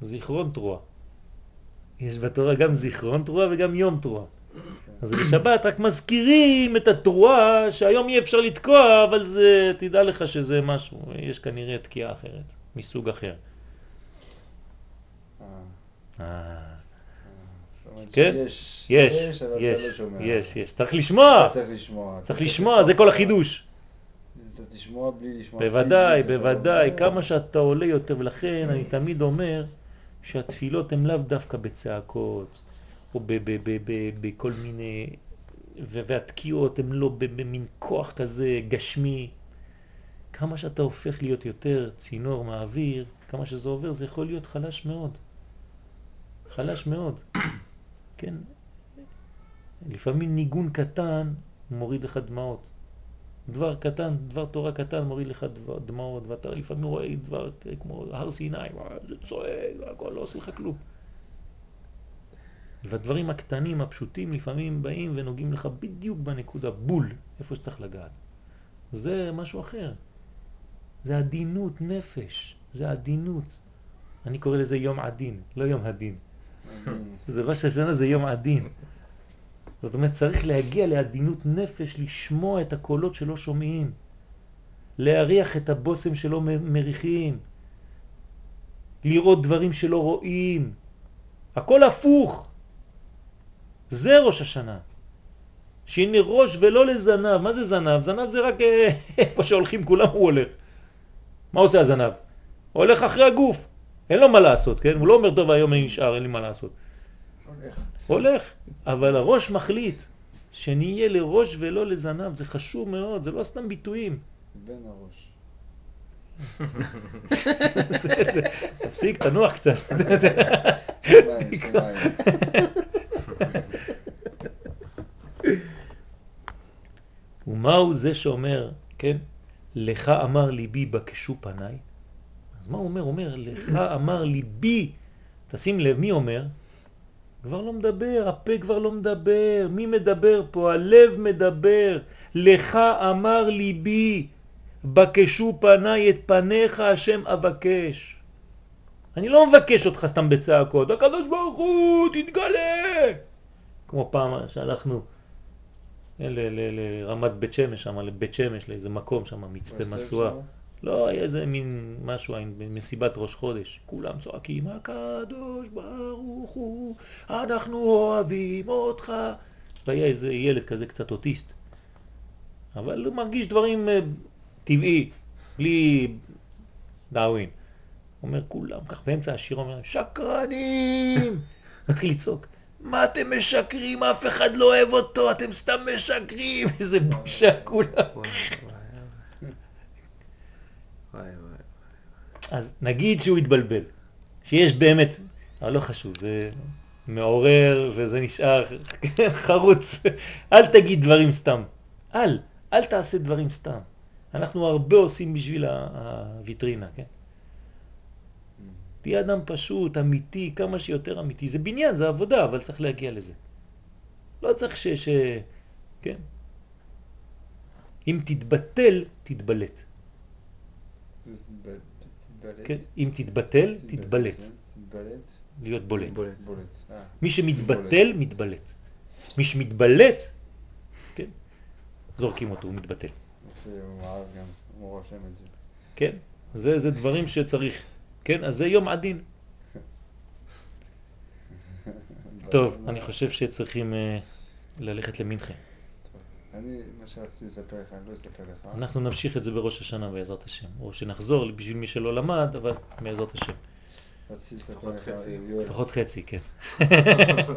זיכרון תרועה. יש בתורה גם זיכרון תרועה וגם יום תרועה. אז בשבת רק מזכירים את התרועה שהיום אי אפשר לתקוע, אבל זה, תדע לך שזה משהו, יש כנראה תקיעה אחרת, מסוג אחר. אה. כן? יש, יש, יש, לא יש, יש, צריך לשמוע, צריך לשמוע, זה כל החידוש. תשמוע בלי לשמוע. בוודאי, בוודאי, כמה שאתה עולה יותר, ולכן אני תמיד אומר, שהתפילות הן לאו דווקא בצעקות, או בכל מיני, והתקיעות הן לא במין כוח כזה גשמי. כמה שאתה הופך להיות יותר צינור מהאוויר, כמה שזה עובר, זה יכול להיות חלש מאוד. חלש מאוד. כן? לפעמים ניגון קטן מוריד לך דמעות. דבר קטן, דבר תורה קטן מוריד לך דמעות, ואתה לפעמים רואה דבר כמו הר סיני, זה צועק, והכל לא עושה לך כלום. והדברים הקטנים, הפשוטים, לפעמים באים ונוגעים לך בדיוק בנקודה, בול, איפה שצריך לגעת. זה משהו אחר. זה עדינות נפש, זה עדינות. אני קורא לזה יום עדין, לא יום הדין. זה ראש השנה זה יום עדין. זאת אומרת, צריך להגיע לעדינות נפש, לשמוע את הקולות שלא שומעים, להריח את הבוסם שלא מריחים, לראות דברים שלא רואים. הכל הפוך. זה ראש השנה. שהנה ראש ולא לזנב. מה זה זנב? זנב זה רק אה, איפה שהולכים כולם הוא הולך. מה עושה הזנב? הולך אחרי הגוף. אין לו מה לעשות, כן? הוא לא אומר, טוב, היום אני נשאר, אין לי מה לעשות. הולך. הולך, אבל הראש מחליט שנהיה לראש ולא לזנב, זה חשוב מאוד, זה לא סתם ביטויים. בין הראש. תפסיק, תנוח קצת. ומהו זה שאומר, כן, לך אמר ליבי בקשו פניי? אז מה הוא אומר? הוא אומר, לך אמר ליבי. תשים לב, מי אומר? כבר לא מדבר, הפה כבר לא מדבר. מי מדבר פה? הלב מדבר. לך אמר ליבי, בקשו פניי את פניך השם אבקש. אני לא מבקש אותך סתם בצעקות, הקדוש ברוך הוא, תתגלה! כמו פעם שהלכנו ל- לרמת בית שמש, שם, לבית שמש, לאיזה מקום שם, מצפה משואה. לא, היה איזה מין משהו, מסיבת ראש חודש. כולם צועקים, הקדוש ברוך הוא, אנחנו אוהבים אותך. והיה איזה ילד כזה קצת אוטיסט. אבל הוא מרגיש דברים אה, טבעי, בלי דאווין. אומר כולם, כך באמצע השיר אומר, שקרנים! מתחיל לצעוק, מה אתם משקרים? אף אחד לא אוהב אותו, אתם סתם משקרים! איזה בושה כולם. אז נגיד שהוא התבלבל, שיש באמת, אבל לא חשוב, זה מעורר וזה נשאר חרוץ. אל תגיד דברים סתם. אל, אל תעשה דברים סתם. אנחנו הרבה עושים בשביל הוויטרינה, כן? תהיה אדם פשוט, אמיתי, כמה שיותר אמיתי. זה בניין, זה עבודה, אבל צריך להגיע לזה. לא צריך ש... ש... כן? אם תתבטל, תתבלט. כן? אם תתבטל, תתבלט. להיות בולט. אה. מי שמתבטל, מתבלט. מי שמתבלט, כן, זורקים אותו, הוא מתבטל. כן? זה, זה דברים שצריך. כן? אז זה יום עדין. טוב, אני חושב שצריכים אה, ללכת למנחה. אני, מה שרציתי לספר לך, אני לא אספר לך. אנחנו נמשיך את זה בראש השנה בעזרת השם. או שנחזור בשביל מי שלא למד, אבל בעזרת השם. רציתי לספר לך, לפחות חצי, כן.